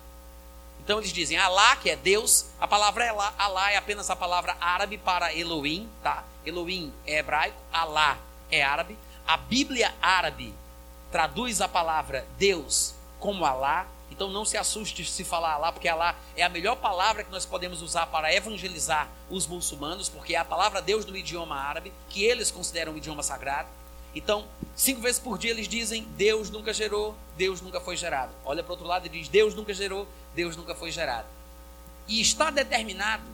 Então eles dizem Alá, que é Deus, a palavra Alá, Alá é apenas a palavra árabe para Elohim, tá? Elohim é hebraico, Alá é árabe. A Bíblia árabe traduz a palavra Deus como Alá. Então não se assuste se falar Alá, porque Alá é a melhor palavra que nós podemos usar para evangelizar os muçulmanos, porque é a palavra Deus no idioma árabe, que eles consideram um idioma sagrado. Então, cinco vezes por dia eles dizem: Deus nunca gerou, Deus nunca foi gerado. Olha para o outro lado e diz: Deus nunca gerou, Deus nunca foi gerado. E está determinado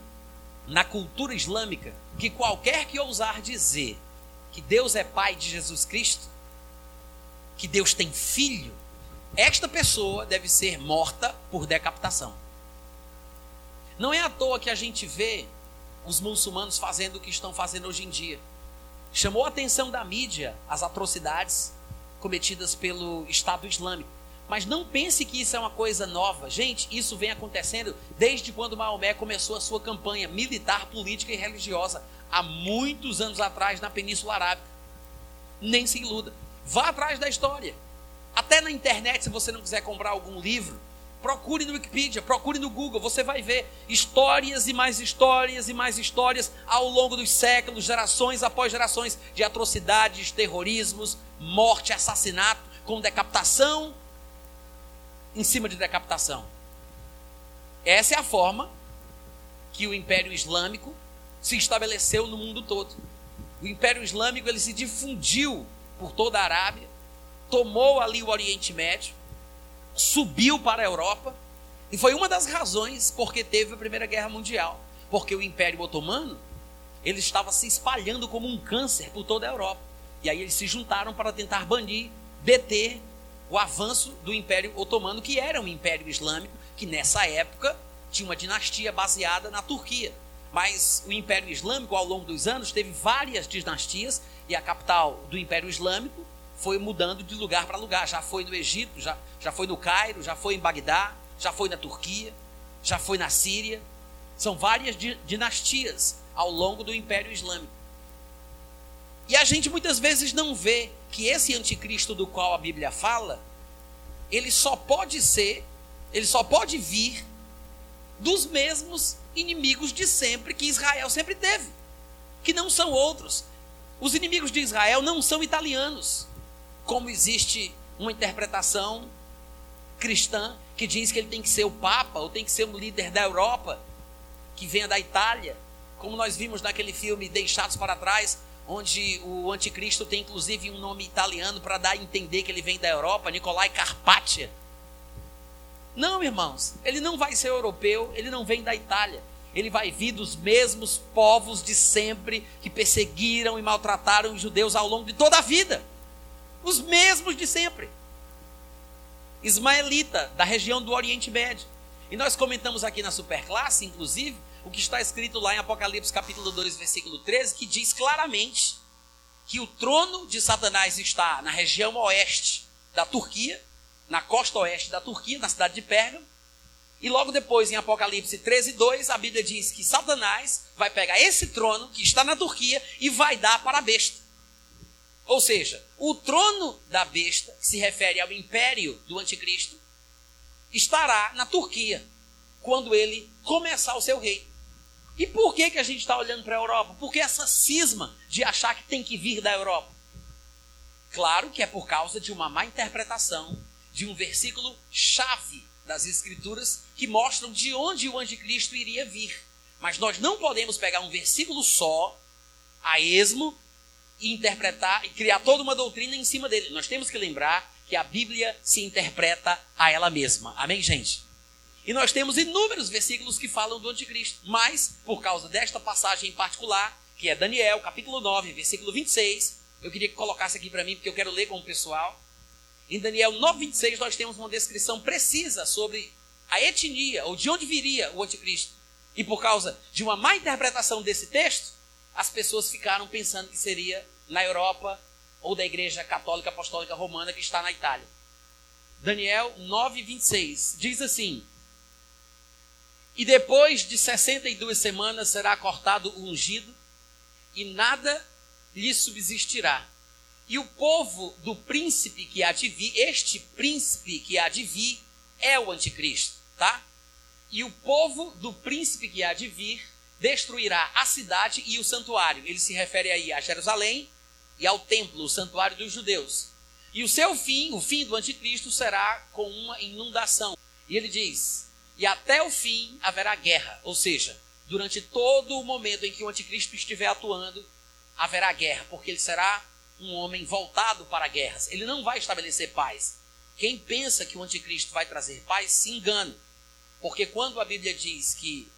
na cultura islâmica que qualquer que ousar dizer que Deus é pai de Jesus Cristo, que Deus tem filho, esta pessoa deve ser morta por decapitação. Não é à toa que a gente vê os muçulmanos fazendo o que estão fazendo hoje em dia chamou a atenção da mídia as atrocidades cometidas pelo Estado Islâmico. Mas não pense que isso é uma coisa nova. Gente, isso vem acontecendo desde quando Maomé começou a sua campanha militar, política e religiosa, há muitos anos atrás na Península Arábica. Nem se iluda. Vá atrás da história. Até na internet, se você não quiser comprar algum livro, Procure no Wikipedia, procure no Google, você vai ver histórias e mais histórias e mais histórias ao longo dos séculos, gerações após gerações de atrocidades, terrorismos, morte, assassinato, com decapitação em cima de decapitação. Essa é a forma que o Império Islâmico se estabeleceu no mundo todo. O Império Islâmico ele se difundiu por toda a Arábia, tomou ali o Oriente Médio, subiu para a Europa e foi uma das razões porque teve a Primeira Guerra Mundial, porque o Império Otomano ele estava se espalhando como um câncer por toda a Europa. E aí eles se juntaram para tentar banir, deter o avanço do Império Otomano, que era um império islâmico, que nessa época tinha uma dinastia baseada na Turquia. Mas o Império Islâmico, ao longo dos anos, teve várias dinastias, e a capital do Império Islâmico foi mudando de lugar para lugar. Já foi no Egito, já, já foi no Cairo, já foi em Bagdá, já foi na Turquia, já foi na Síria. São várias dinastias ao longo do Império Islâmico. E a gente muitas vezes não vê que esse anticristo do qual a Bíblia fala, ele só pode ser, ele só pode vir dos mesmos inimigos de sempre que Israel sempre teve, que não são outros. Os inimigos de Israel não são italianos, como existe uma interpretação cristã que diz que ele tem que ser o Papa ou tem que ser um líder da Europa que venha da Itália, como nós vimos naquele filme Deixados para Trás, onde o anticristo tem inclusive um nome italiano para dar a entender que ele vem da Europa, Nicolai Carpaccia. Não, irmãos, ele não vai ser europeu, ele não vem da Itália. Ele vai vir dos mesmos povos de sempre que perseguiram e maltrataram os judeus ao longo de toda a vida. Os mesmos de sempre. Ismaelita, da região do Oriente Médio. E nós comentamos aqui na superclasse, inclusive, o que está escrito lá em Apocalipse capítulo 2, versículo 13, que diz claramente que o trono de Satanás está na região oeste da Turquia, na costa oeste da Turquia, na cidade de Pérgamo. E logo depois, em Apocalipse 13, 2, a Bíblia diz que Satanás vai pegar esse trono que está na Turquia e vai dar para a besta. Ou seja, o trono da besta, que se refere ao império do anticristo, estará na Turquia, quando ele começar o seu rei. E por que, que a gente está olhando para a Europa? Porque essa cisma de achar que tem que vir da Europa. Claro que é por causa de uma má interpretação de um versículo chave das Escrituras que mostram de onde o anticristo iria vir. Mas nós não podemos pegar um versículo só, a esmo, e interpretar e criar toda uma doutrina em cima dele. Nós temos que lembrar que a Bíblia se interpreta a ela mesma. Amém, gente? E nós temos inúmeros versículos que falam do anticristo, mas por causa desta passagem em particular, que é Daniel, capítulo 9, versículo 26, eu queria que colocasse aqui para mim, porque eu quero ler com o pessoal. Em Daniel 9, 26, nós temos uma descrição precisa sobre a etnia, ou de onde viria o anticristo. E por causa de uma má interpretação desse texto, as pessoas ficaram pensando que seria na Europa ou da Igreja Católica Apostólica Romana que está na Itália. Daniel 9, 26 diz assim: E depois de 62 semanas será cortado o ungido, e nada lhe subsistirá. E o povo do príncipe que há de vir, este príncipe que há de vir, é o anticristo, tá? E o povo do príncipe que há de vir destruirá a cidade e o santuário. Ele se refere aí a Jerusalém e ao templo, o santuário dos judeus. E o seu fim, o fim do anticristo, será com uma inundação. E ele diz: e até o fim haverá guerra. Ou seja, durante todo o momento em que o anticristo estiver atuando, haverá guerra, porque ele será um homem voltado para guerras. Ele não vai estabelecer paz. Quem pensa que o anticristo vai trazer paz se engana. Porque quando a Bíblia diz que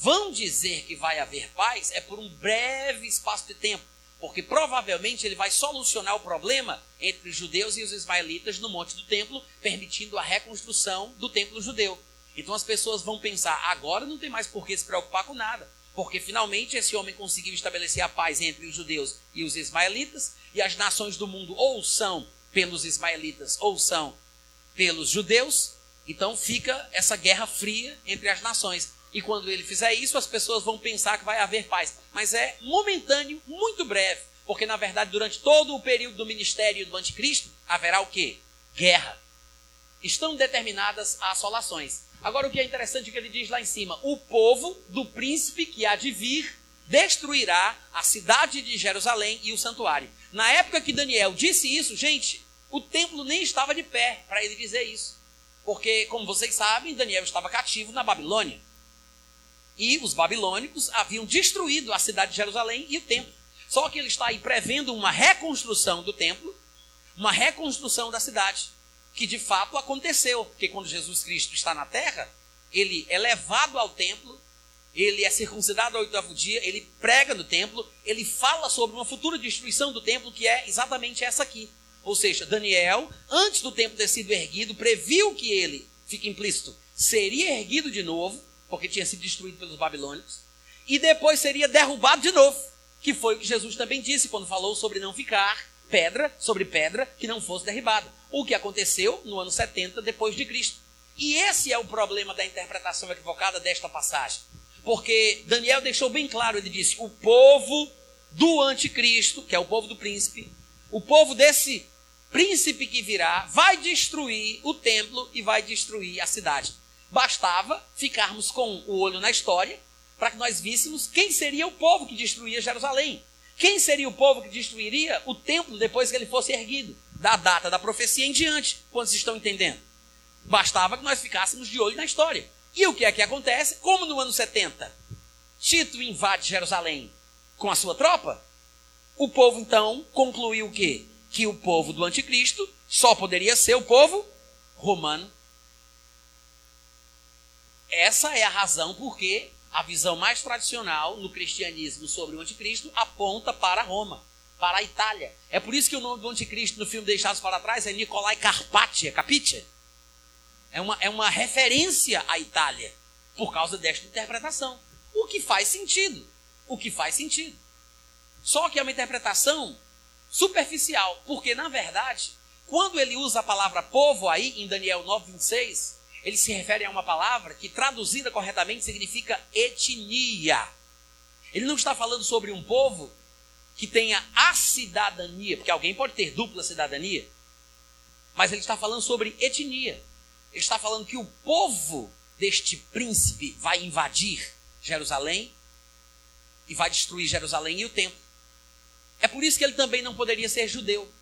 vão dizer que vai haver paz, é por um breve espaço de tempo. Porque provavelmente ele vai solucionar o problema entre os judeus e os ismaelitas no Monte do Templo, permitindo a reconstrução do templo judeu. Então as pessoas vão pensar: agora não tem mais por que se preocupar com nada, porque finalmente esse homem conseguiu estabelecer a paz entre os judeus e os ismaelitas, e as nações do mundo ou são pelos ismaelitas ou são pelos judeus. Então fica essa guerra fria entre as nações. E quando ele fizer isso, as pessoas vão pensar que vai haver paz. Mas é momentâneo, muito breve. Porque, na verdade, durante todo o período do ministério do anticristo, haverá o quê? Guerra. Estão determinadas as assolações. Agora, o que é interessante é que ele diz lá em cima: o povo do príncipe que há de vir destruirá a cidade de Jerusalém e o santuário. Na época que Daniel disse isso, gente, o templo nem estava de pé para ele dizer isso. Porque, como vocês sabem, Daniel estava cativo na Babilônia. E os babilônicos haviam destruído a cidade de Jerusalém e o templo. Só que ele está aí prevendo uma reconstrução do templo, uma reconstrução da cidade, que de fato aconteceu, porque quando Jesus Cristo está na terra, ele é levado ao templo, ele é circuncidado ao oitavo dia, ele prega no templo, ele fala sobre uma futura destruição do templo, que é exatamente essa aqui. Ou seja, Daniel, antes do templo ter sido erguido, previu que ele, fica implícito, seria erguido de novo, porque tinha sido destruído pelos babilônios, e depois seria derrubado de novo, que foi o que Jesus também disse quando falou sobre não ficar pedra sobre pedra que não fosse derribada. O que aconteceu no ano 70 depois de Cristo. E esse é o problema da interpretação equivocada desta passagem. Porque Daniel deixou bem claro, ele disse: "O povo do anticristo, que é o povo do príncipe, o povo desse príncipe que virá, vai destruir o templo e vai destruir a cidade. Bastava ficarmos com o olho na história para que nós víssemos quem seria o povo que destruía Jerusalém. Quem seria o povo que destruiria o templo depois que ele fosse erguido? Da data da profecia em diante. Quantos estão entendendo? Bastava que nós ficássemos de olho na história. E o que é que acontece? Como no ano 70, Tito invade Jerusalém com a sua tropa, o povo então concluiu o quê? Que o povo do anticristo só poderia ser o povo romano. Essa é a razão porque a visão mais tradicional no cristianismo sobre o anticristo aponta para Roma, para a Itália. É por isso que o nome do anticristo no filme Deixados para Trás é Nicolai Carpaccia, capite? É uma, é uma referência à Itália, por causa desta interpretação. O que faz sentido. O que faz sentido. Só que é uma interpretação superficial, porque na verdade, quando ele usa a palavra povo aí em Daniel 9:26, ele se refere a uma palavra que traduzida corretamente significa etnia. Ele não está falando sobre um povo que tenha a cidadania, porque alguém pode ter dupla cidadania, mas ele está falando sobre etnia. Ele está falando que o povo deste príncipe vai invadir Jerusalém e vai destruir Jerusalém e o templo. É por isso que ele também não poderia ser judeu.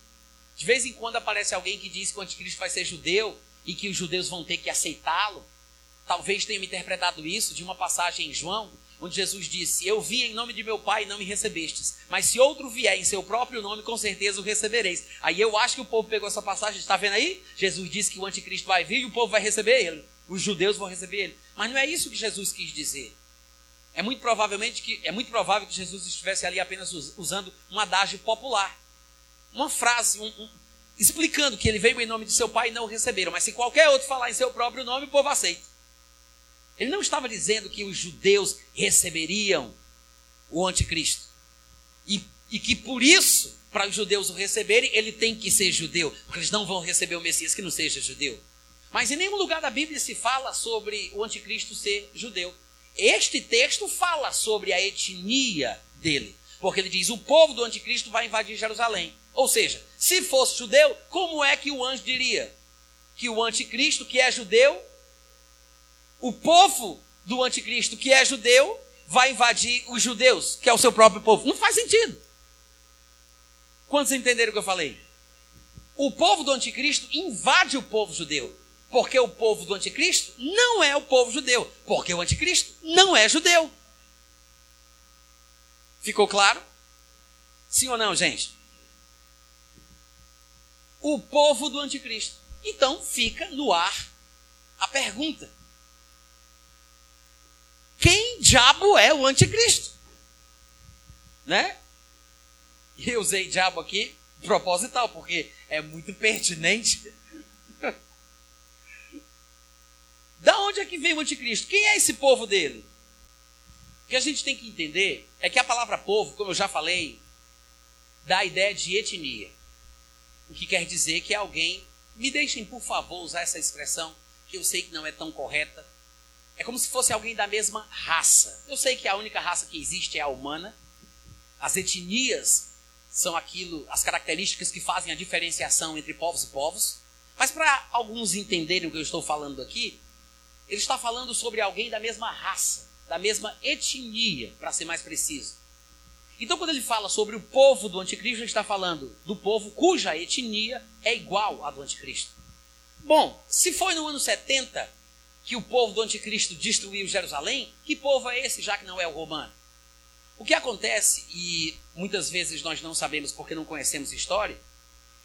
De vez em quando aparece alguém que diz que o anticristo vai ser judeu e que os judeus vão ter que aceitá-lo. Talvez tenham interpretado isso de uma passagem em João, onde Jesus disse: Eu vim em nome de meu Pai e não me recebestes. Mas se outro vier em seu próprio nome, com certeza o recebereis. Aí eu acho que o povo pegou essa passagem, está vendo aí? Jesus disse que o anticristo vai vir e o povo vai receber ele. Os judeus vão receber ele. Mas não é isso que Jesus quis dizer. É muito provavelmente que é muito provável que Jesus estivesse ali apenas usando um adágio popular. Uma frase, um, um, explicando que ele veio em nome de seu pai e não o receberam. Mas se qualquer outro falar em seu próprio nome, o povo aceita. Ele não estava dizendo que os judeus receberiam o anticristo. E, e que por isso, para os judeus o receberem, ele tem que ser judeu. Porque eles não vão receber o Messias que não seja judeu. Mas em nenhum lugar da Bíblia se fala sobre o anticristo ser judeu. Este texto fala sobre a etnia dele. Porque ele diz: o povo do anticristo vai invadir Jerusalém. Ou seja, se fosse judeu, como é que o anjo diria? Que o anticristo, que é judeu, o povo do anticristo, que é judeu, vai invadir os judeus, que é o seu próprio povo. Não faz sentido. Quantos entenderam o que eu falei? O povo do anticristo invade o povo judeu. Porque o povo do anticristo não é o povo judeu. Porque o anticristo não é judeu. Ficou claro? Sim ou não, gente? O povo do anticristo. Então fica no ar a pergunta: quem diabo é o anticristo? Né? Eu usei diabo aqui proposital, porque é muito pertinente. <laughs> da onde é que vem o anticristo? Quem é esse povo dele? O que a gente tem que entender é que a palavra povo, como eu já falei, dá a ideia de etnia. O que quer dizer que alguém, me deixem por favor usar essa expressão, que eu sei que não é tão correta. É como se fosse alguém da mesma raça. Eu sei que a única raça que existe é a humana. As etnias são aquilo, as características que fazem a diferenciação entre povos e povos. Mas para alguns entenderem o que eu estou falando aqui, ele está falando sobre alguém da mesma raça, da mesma etnia, para ser mais preciso. Então, quando ele fala sobre o povo do anticristo, ele está falando do povo cuja etnia é igual à do anticristo. Bom, se foi no ano 70 que o povo do anticristo destruiu Jerusalém, que povo é esse, já que não é o romano? O que acontece, e muitas vezes nós não sabemos porque não conhecemos história,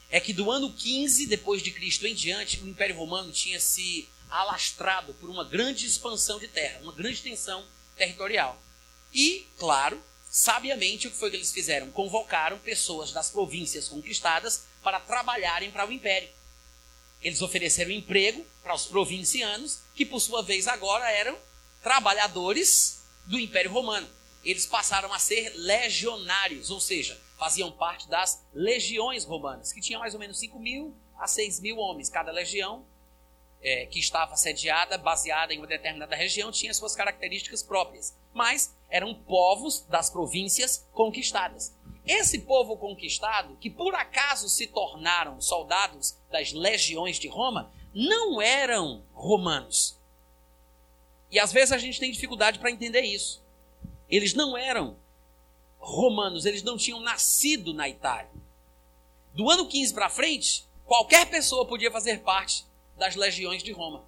é que do ano 15 depois de Cristo em diante, o Império Romano tinha se alastrado por uma grande expansão de terra, uma grande extensão territorial. E, claro, Sabiamente, o que foi que eles fizeram? Convocaram pessoas das províncias conquistadas para trabalharem para o império. Eles ofereceram emprego para os provincianos, que por sua vez agora eram trabalhadores do Império Romano. Eles passaram a ser legionários, ou seja, faziam parte das legiões romanas, que tinham mais ou menos 5 mil a 6 mil homens. Cada legião é, que estava sediada, baseada em uma determinada região, tinha suas características próprias. Mas eram povos das províncias conquistadas. Esse povo conquistado, que por acaso se tornaram soldados das legiões de Roma, não eram romanos. E às vezes a gente tem dificuldade para entender isso. Eles não eram romanos, eles não tinham nascido na Itália. Do ano 15 para frente, qualquer pessoa podia fazer parte das legiões de Roma.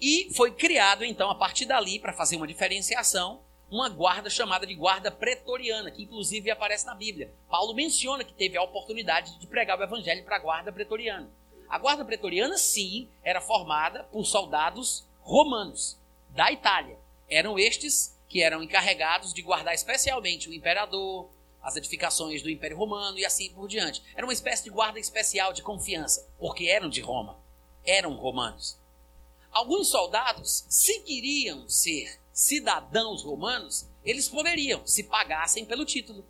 E foi criado, então, a partir dali, para fazer uma diferenciação, uma guarda chamada de guarda pretoriana, que inclusive aparece na Bíblia. Paulo menciona que teve a oportunidade de pregar o evangelho para a guarda pretoriana. A guarda pretoriana, sim, era formada por soldados romanos da Itália. Eram estes que eram encarregados de guardar especialmente o imperador, as edificações do Império Romano e assim por diante. Era uma espécie de guarda especial de confiança, porque eram de Roma eram romanos. Alguns soldados, se queriam ser cidadãos romanos, eles poderiam, se pagassem pelo título.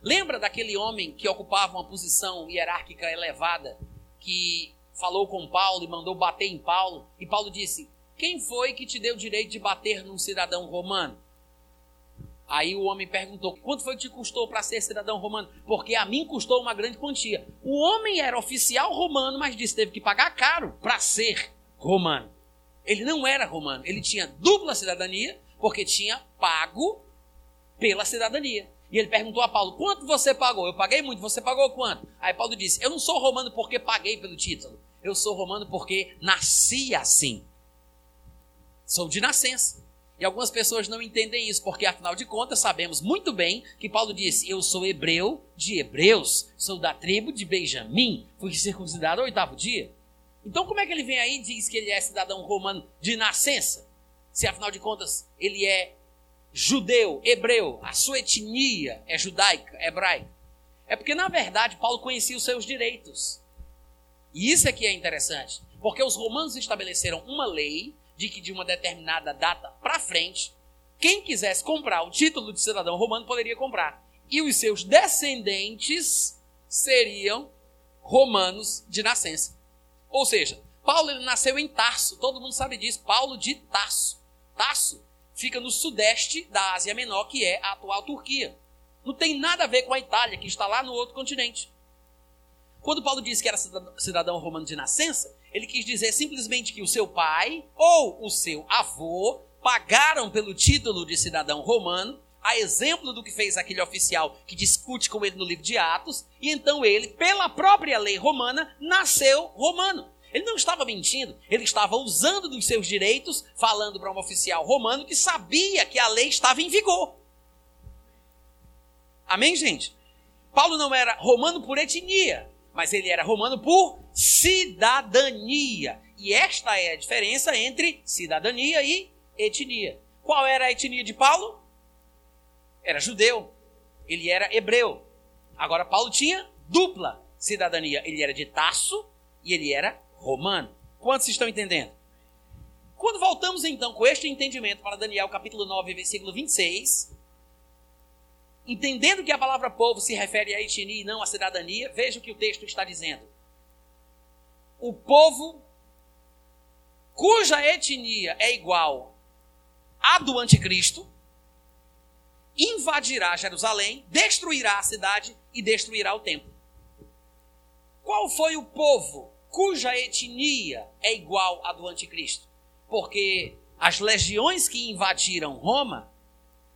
Lembra daquele homem que ocupava uma posição hierárquica elevada, que falou com Paulo e mandou bater em Paulo, e Paulo disse: Quem foi que te deu o direito de bater num cidadão romano? Aí o homem perguntou: quanto foi que te custou para ser cidadão romano? Porque a mim custou uma grande quantia. O homem era oficial romano, mas disse teve que pagar caro para ser romano. Ele não era romano, ele tinha dupla cidadania, porque tinha pago pela cidadania. E ele perguntou a Paulo: quanto você pagou? Eu paguei muito, você pagou quanto? Aí Paulo disse: eu não sou romano porque paguei pelo título. Eu sou romano porque nasci assim. Sou de nascença. E algumas pessoas não entendem isso, porque afinal de contas sabemos muito bem que Paulo disse: Eu sou hebreu de hebreus, sou da tribo de Benjamim, fui circuncidado ao oitavo dia. Então, como é que ele vem aí e diz que ele é cidadão romano de nascença? Se afinal de contas ele é judeu, hebreu, a sua etnia é judaica, hebraica. É porque, na verdade, Paulo conhecia os seus direitos. E isso aqui é interessante, porque os romanos estabeleceram uma lei de que de uma determinada data para frente, quem quisesse comprar o título de cidadão romano poderia comprar. E os seus descendentes seriam romanos de nascença. Ou seja, Paulo ele nasceu em Tarso, todo mundo sabe disso, Paulo de Tarso. Tarso fica no sudeste da Ásia Menor, que é a atual Turquia. Não tem nada a ver com a Itália, que está lá no outro continente. Quando Paulo disse que era cidadão romano de nascença, ele quis dizer simplesmente que o seu pai ou o seu avô pagaram pelo título de cidadão romano, a exemplo do que fez aquele oficial que discute com ele no livro de Atos, e então ele, pela própria lei romana, nasceu romano. Ele não estava mentindo, ele estava usando dos seus direitos, falando para um oficial romano que sabia que a lei estava em vigor. Amém, gente? Paulo não era romano por etnia, mas ele era romano por cidadania. E esta é a diferença entre cidadania e etnia. Qual era a etnia de Paulo? Era judeu. Ele era hebreu. Agora, Paulo tinha dupla cidadania. Ele era de Tasso e ele era romano. Quantos estão entendendo? Quando voltamos então com este entendimento para Daniel capítulo 9, versículo 26, entendendo que a palavra povo se refere à etnia e não à cidadania, veja o que o texto está dizendo. O povo cuja etnia é igual à do anticristo invadirá Jerusalém, destruirá a cidade e destruirá o templo. Qual foi o povo cuja etnia é igual à do anticristo? Porque as legiões que invadiram Roma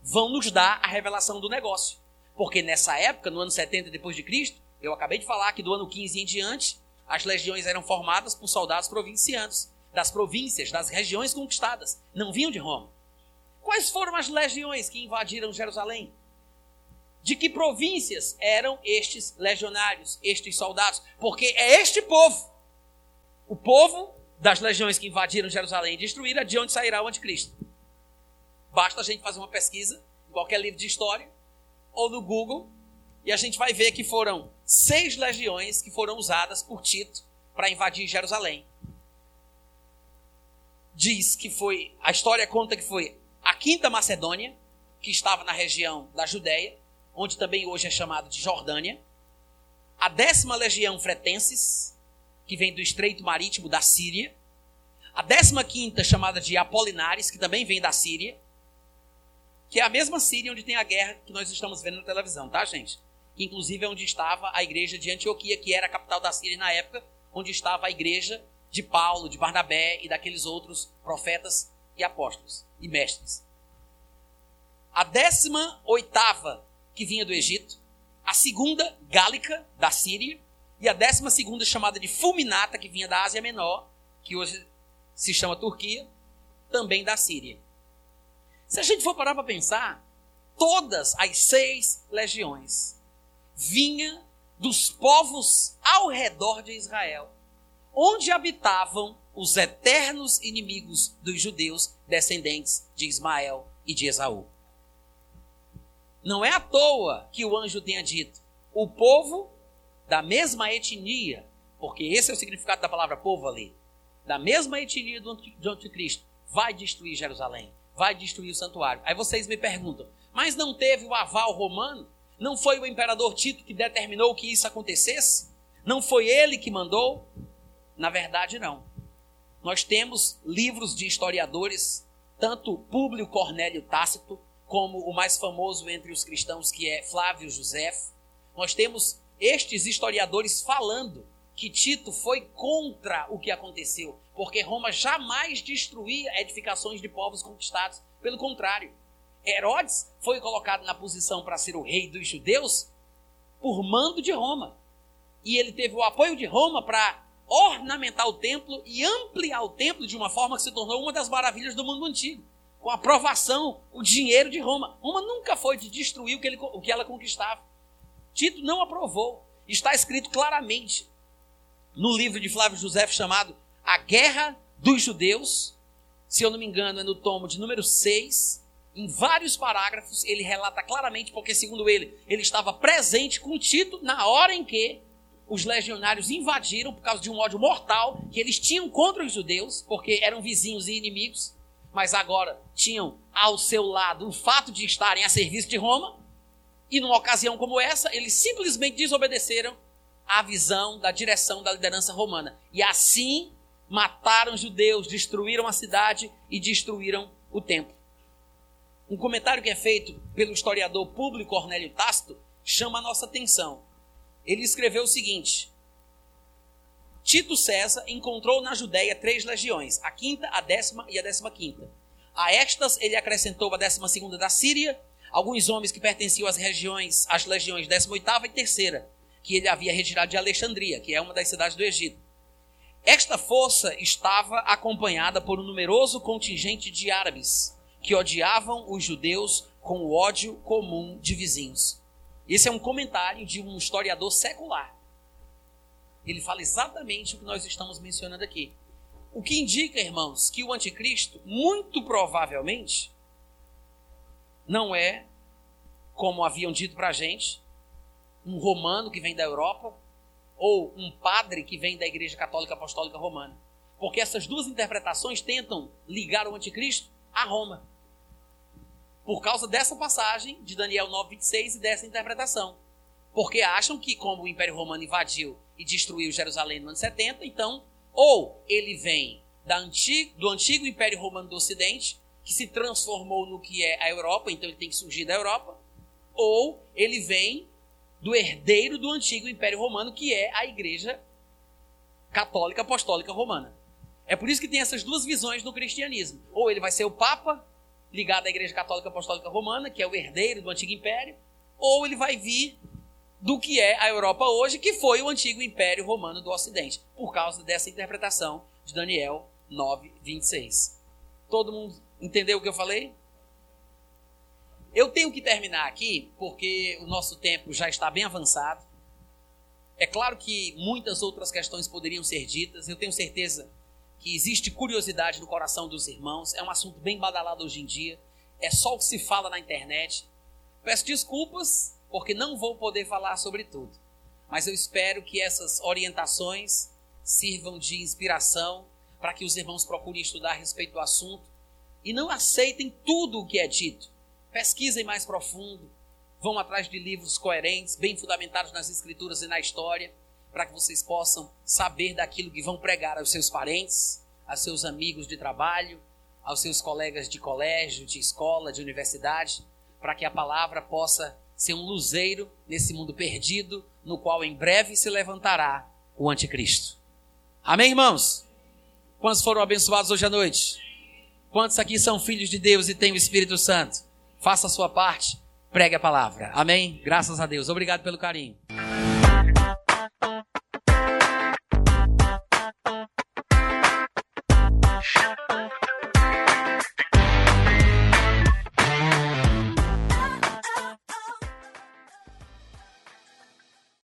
vão nos dar a revelação do negócio. Porque nessa época, no ano 70 depois de Cristo, eu acabei de falar que do ano 15 em diante, as legiões eram formadas por soldados provincianos, das províncias, das regiões conquistadas, não vinham de Roma. Quais foram as legiões que invadiram Jerusalém? De que províncias eram estes legionários, estes soldados? Porque é este povo, o povo das legiões que invadiram Jerusalém e destruíram, de onde sairá o anticristo. Basta a gente fazer uma pesquisa em qualquer livro de história ou no Google e a gente vai ver que foram seis legiões que foram usadas por Tito para invadir Jerusalém. Diz que foi, a história conta que foi a quinta Macedônia, que estava na região da Judéia, onde também hoje é chamado de Jordânia, a décima legião fretenses, que vem do estreito marítimo da Síria, a décima quinta chamada de Apolinares, que também vem da Síria, que é a mesma Síria onde tem a guerra que nós estamos vendo na televisão, tá, gente? Que inclusive é onde estava a igreja de Antioquia, que era a capital da Síria na época, onde estava a igreja de Paulo, de Barnabé e daqueles outros profetas e apóstolos e mestres. A décima oitava que vinha do Egito, a segunda gálica da Síria e a décima segunda chamada de fulminata que vinha da Ásia Menor, que hoje se chama Turquia, também da Síria. Se a gente for parar para pensar, todas as seis legiões vinham dos povos ao redor de Israel, onde habitavam os eternos inimigos dos judeus, descendentes de Ismael e de Esaú. Não é à toa que o anjo tenha dito: o povo da mesma etnia, porque esse é o significado da palavra povo ali, da mesma etnia do anticristo, vai destruir Jerusalém vai destruir o santuário. Aí vocês me perguntam, mas não teve o aval romano? Não foi o imperador Tito que determinou que isso acontecesse? Não foi ele que mandou? Na verdade, não. Nós temos livros de historiadores, tanto Públio Cornélio Tácito, como o mais famoso entre os cristãos, que é Flávio José. Nós temos estes historiadores falando que Tito foi contra o que aconteceu, porque Roma jamais destruía edificações de povos conquistados. Pelo contrário, Herodes foi colocado na posição para ser o rei dos judeus por mando de Roma. E ele teve o apoio de Roma para ornamentar o templo e ampliar o templo de uma forma que se tornou uma das maravilhas do mundo antigo. Com a aprovação, o dinheiro de Roma. Roma nunca foi de destruir o que, ele, o que ela conquistava. Tito não aprovou. Está escrito claramente no livro de Flávio José chamado A Guerra dos Judeus. Se eu não me engano, é no tomo de número 6. Em vários parágrafos, ele relata claramente, porque, segundo ele, ele estava presente com Tito na hora em que os legionários invadiram por causa de um ódio mortal que eles tinham contra os judeus, porque eram vizinhos e inimigos, mas agora tinham ao seu lado o fato de estarem a serviço de Roma. E numa ocasião como essa, eles simplesmente desobedeceram à visão da direção da liderança romana. E assim mataram judeus, destruíram a cidade e destruíram o templo. Um comentário que é feito pelo historiador público Cornélio Tácito chama a nossa atenção. Ele escreveu o seguinte: Tito César encontrou na Judéia três legiões, a quinta, a décima e a décima quinta. A estas ele acrescentou a décima segunda da Síria, alguns homens que pertenciam às regiões, às legiões décima oitava e terceira, que ele havia retirado de Alexandria, que é uma das cidades do Egito. Esta força estava acompanhada por um numeroso contingente de árabes que odiavam os judeus com o ódio comum de vizinhos. Esse é um comentário de um historiador secular. Ele fala exatamente o que nós estamos mencionando aqui. O que indica, irmãos, que o anticristo, muito provavelmente, não é, como haviam dito para a gente, um romano que vem da Europa ou um padre que vem da Igreja Católica Apostólica Romana. Porque essas duas interpretações tentam ligar o anticristo a Roma por causa dessa passagem de Daniel 9:26 e dessa interpretação. Porque acham que como o Império Romano invadiu e destruiu Jerusalém no ano 70, então ou ele vem antigo, do antigo Império Romano do Ocidente, que se transformou no que é a Europa, então ele tem que surgir da Europa, ou ele vem do herdeiro do antigo Império Romano, que é a Igreja Católica Apostólica Romana. É por isso que tem essas duas visões no cristianismo. Ou ele vai ser o Papa, ligado à Igreja Católica Apostólica Romana, que é o herdeiro do antigo império, ou ele vai vir do que é a Europa hoje, que foi o antigo Império Romano do Ocidente, por causa dessa interpretação de Daniel 9, 26. Todo mundo entendeu o que eu falei? Eu tenho que terminar aqui, porque o nosso tempo já está bem avançado. É claro que muitas outras questões poderiam ser ditas, eu tenho certeza que existe curiosidade no coração dos irmãos, é um assunto bem badalado hoje em dia, é só o que se fala na internet. Peço desculpas, porque não vou poder falar sobre tudo, mas eu espero que essas orientações sirvam de inspiração para que os irmãos procurem estudar a respeito do assunto e não aceitem tudo o que é dito. Pesquisem mais profundo, vão atrás de livros coerentes, bem fundamentados nas escrituras e na história para que vocês possam saber daquilo que vão pregar aos seus parentes, aos seus amigos de trabalho, aos seus colegas de colégio, de escola, de universidade, para que a palavra possa ser um luzeiro nesse mundo perdido, no qual em breve se levantará o anticristo. Amém, irmãos? Quantos foram abençoados hoje à noite? Quantos aqui são filhos de Deus e têm o Espírito Santo? Faça a sua parte, pregue a palavra. Amém? Graças a Deus. Obrigado pelo carinho.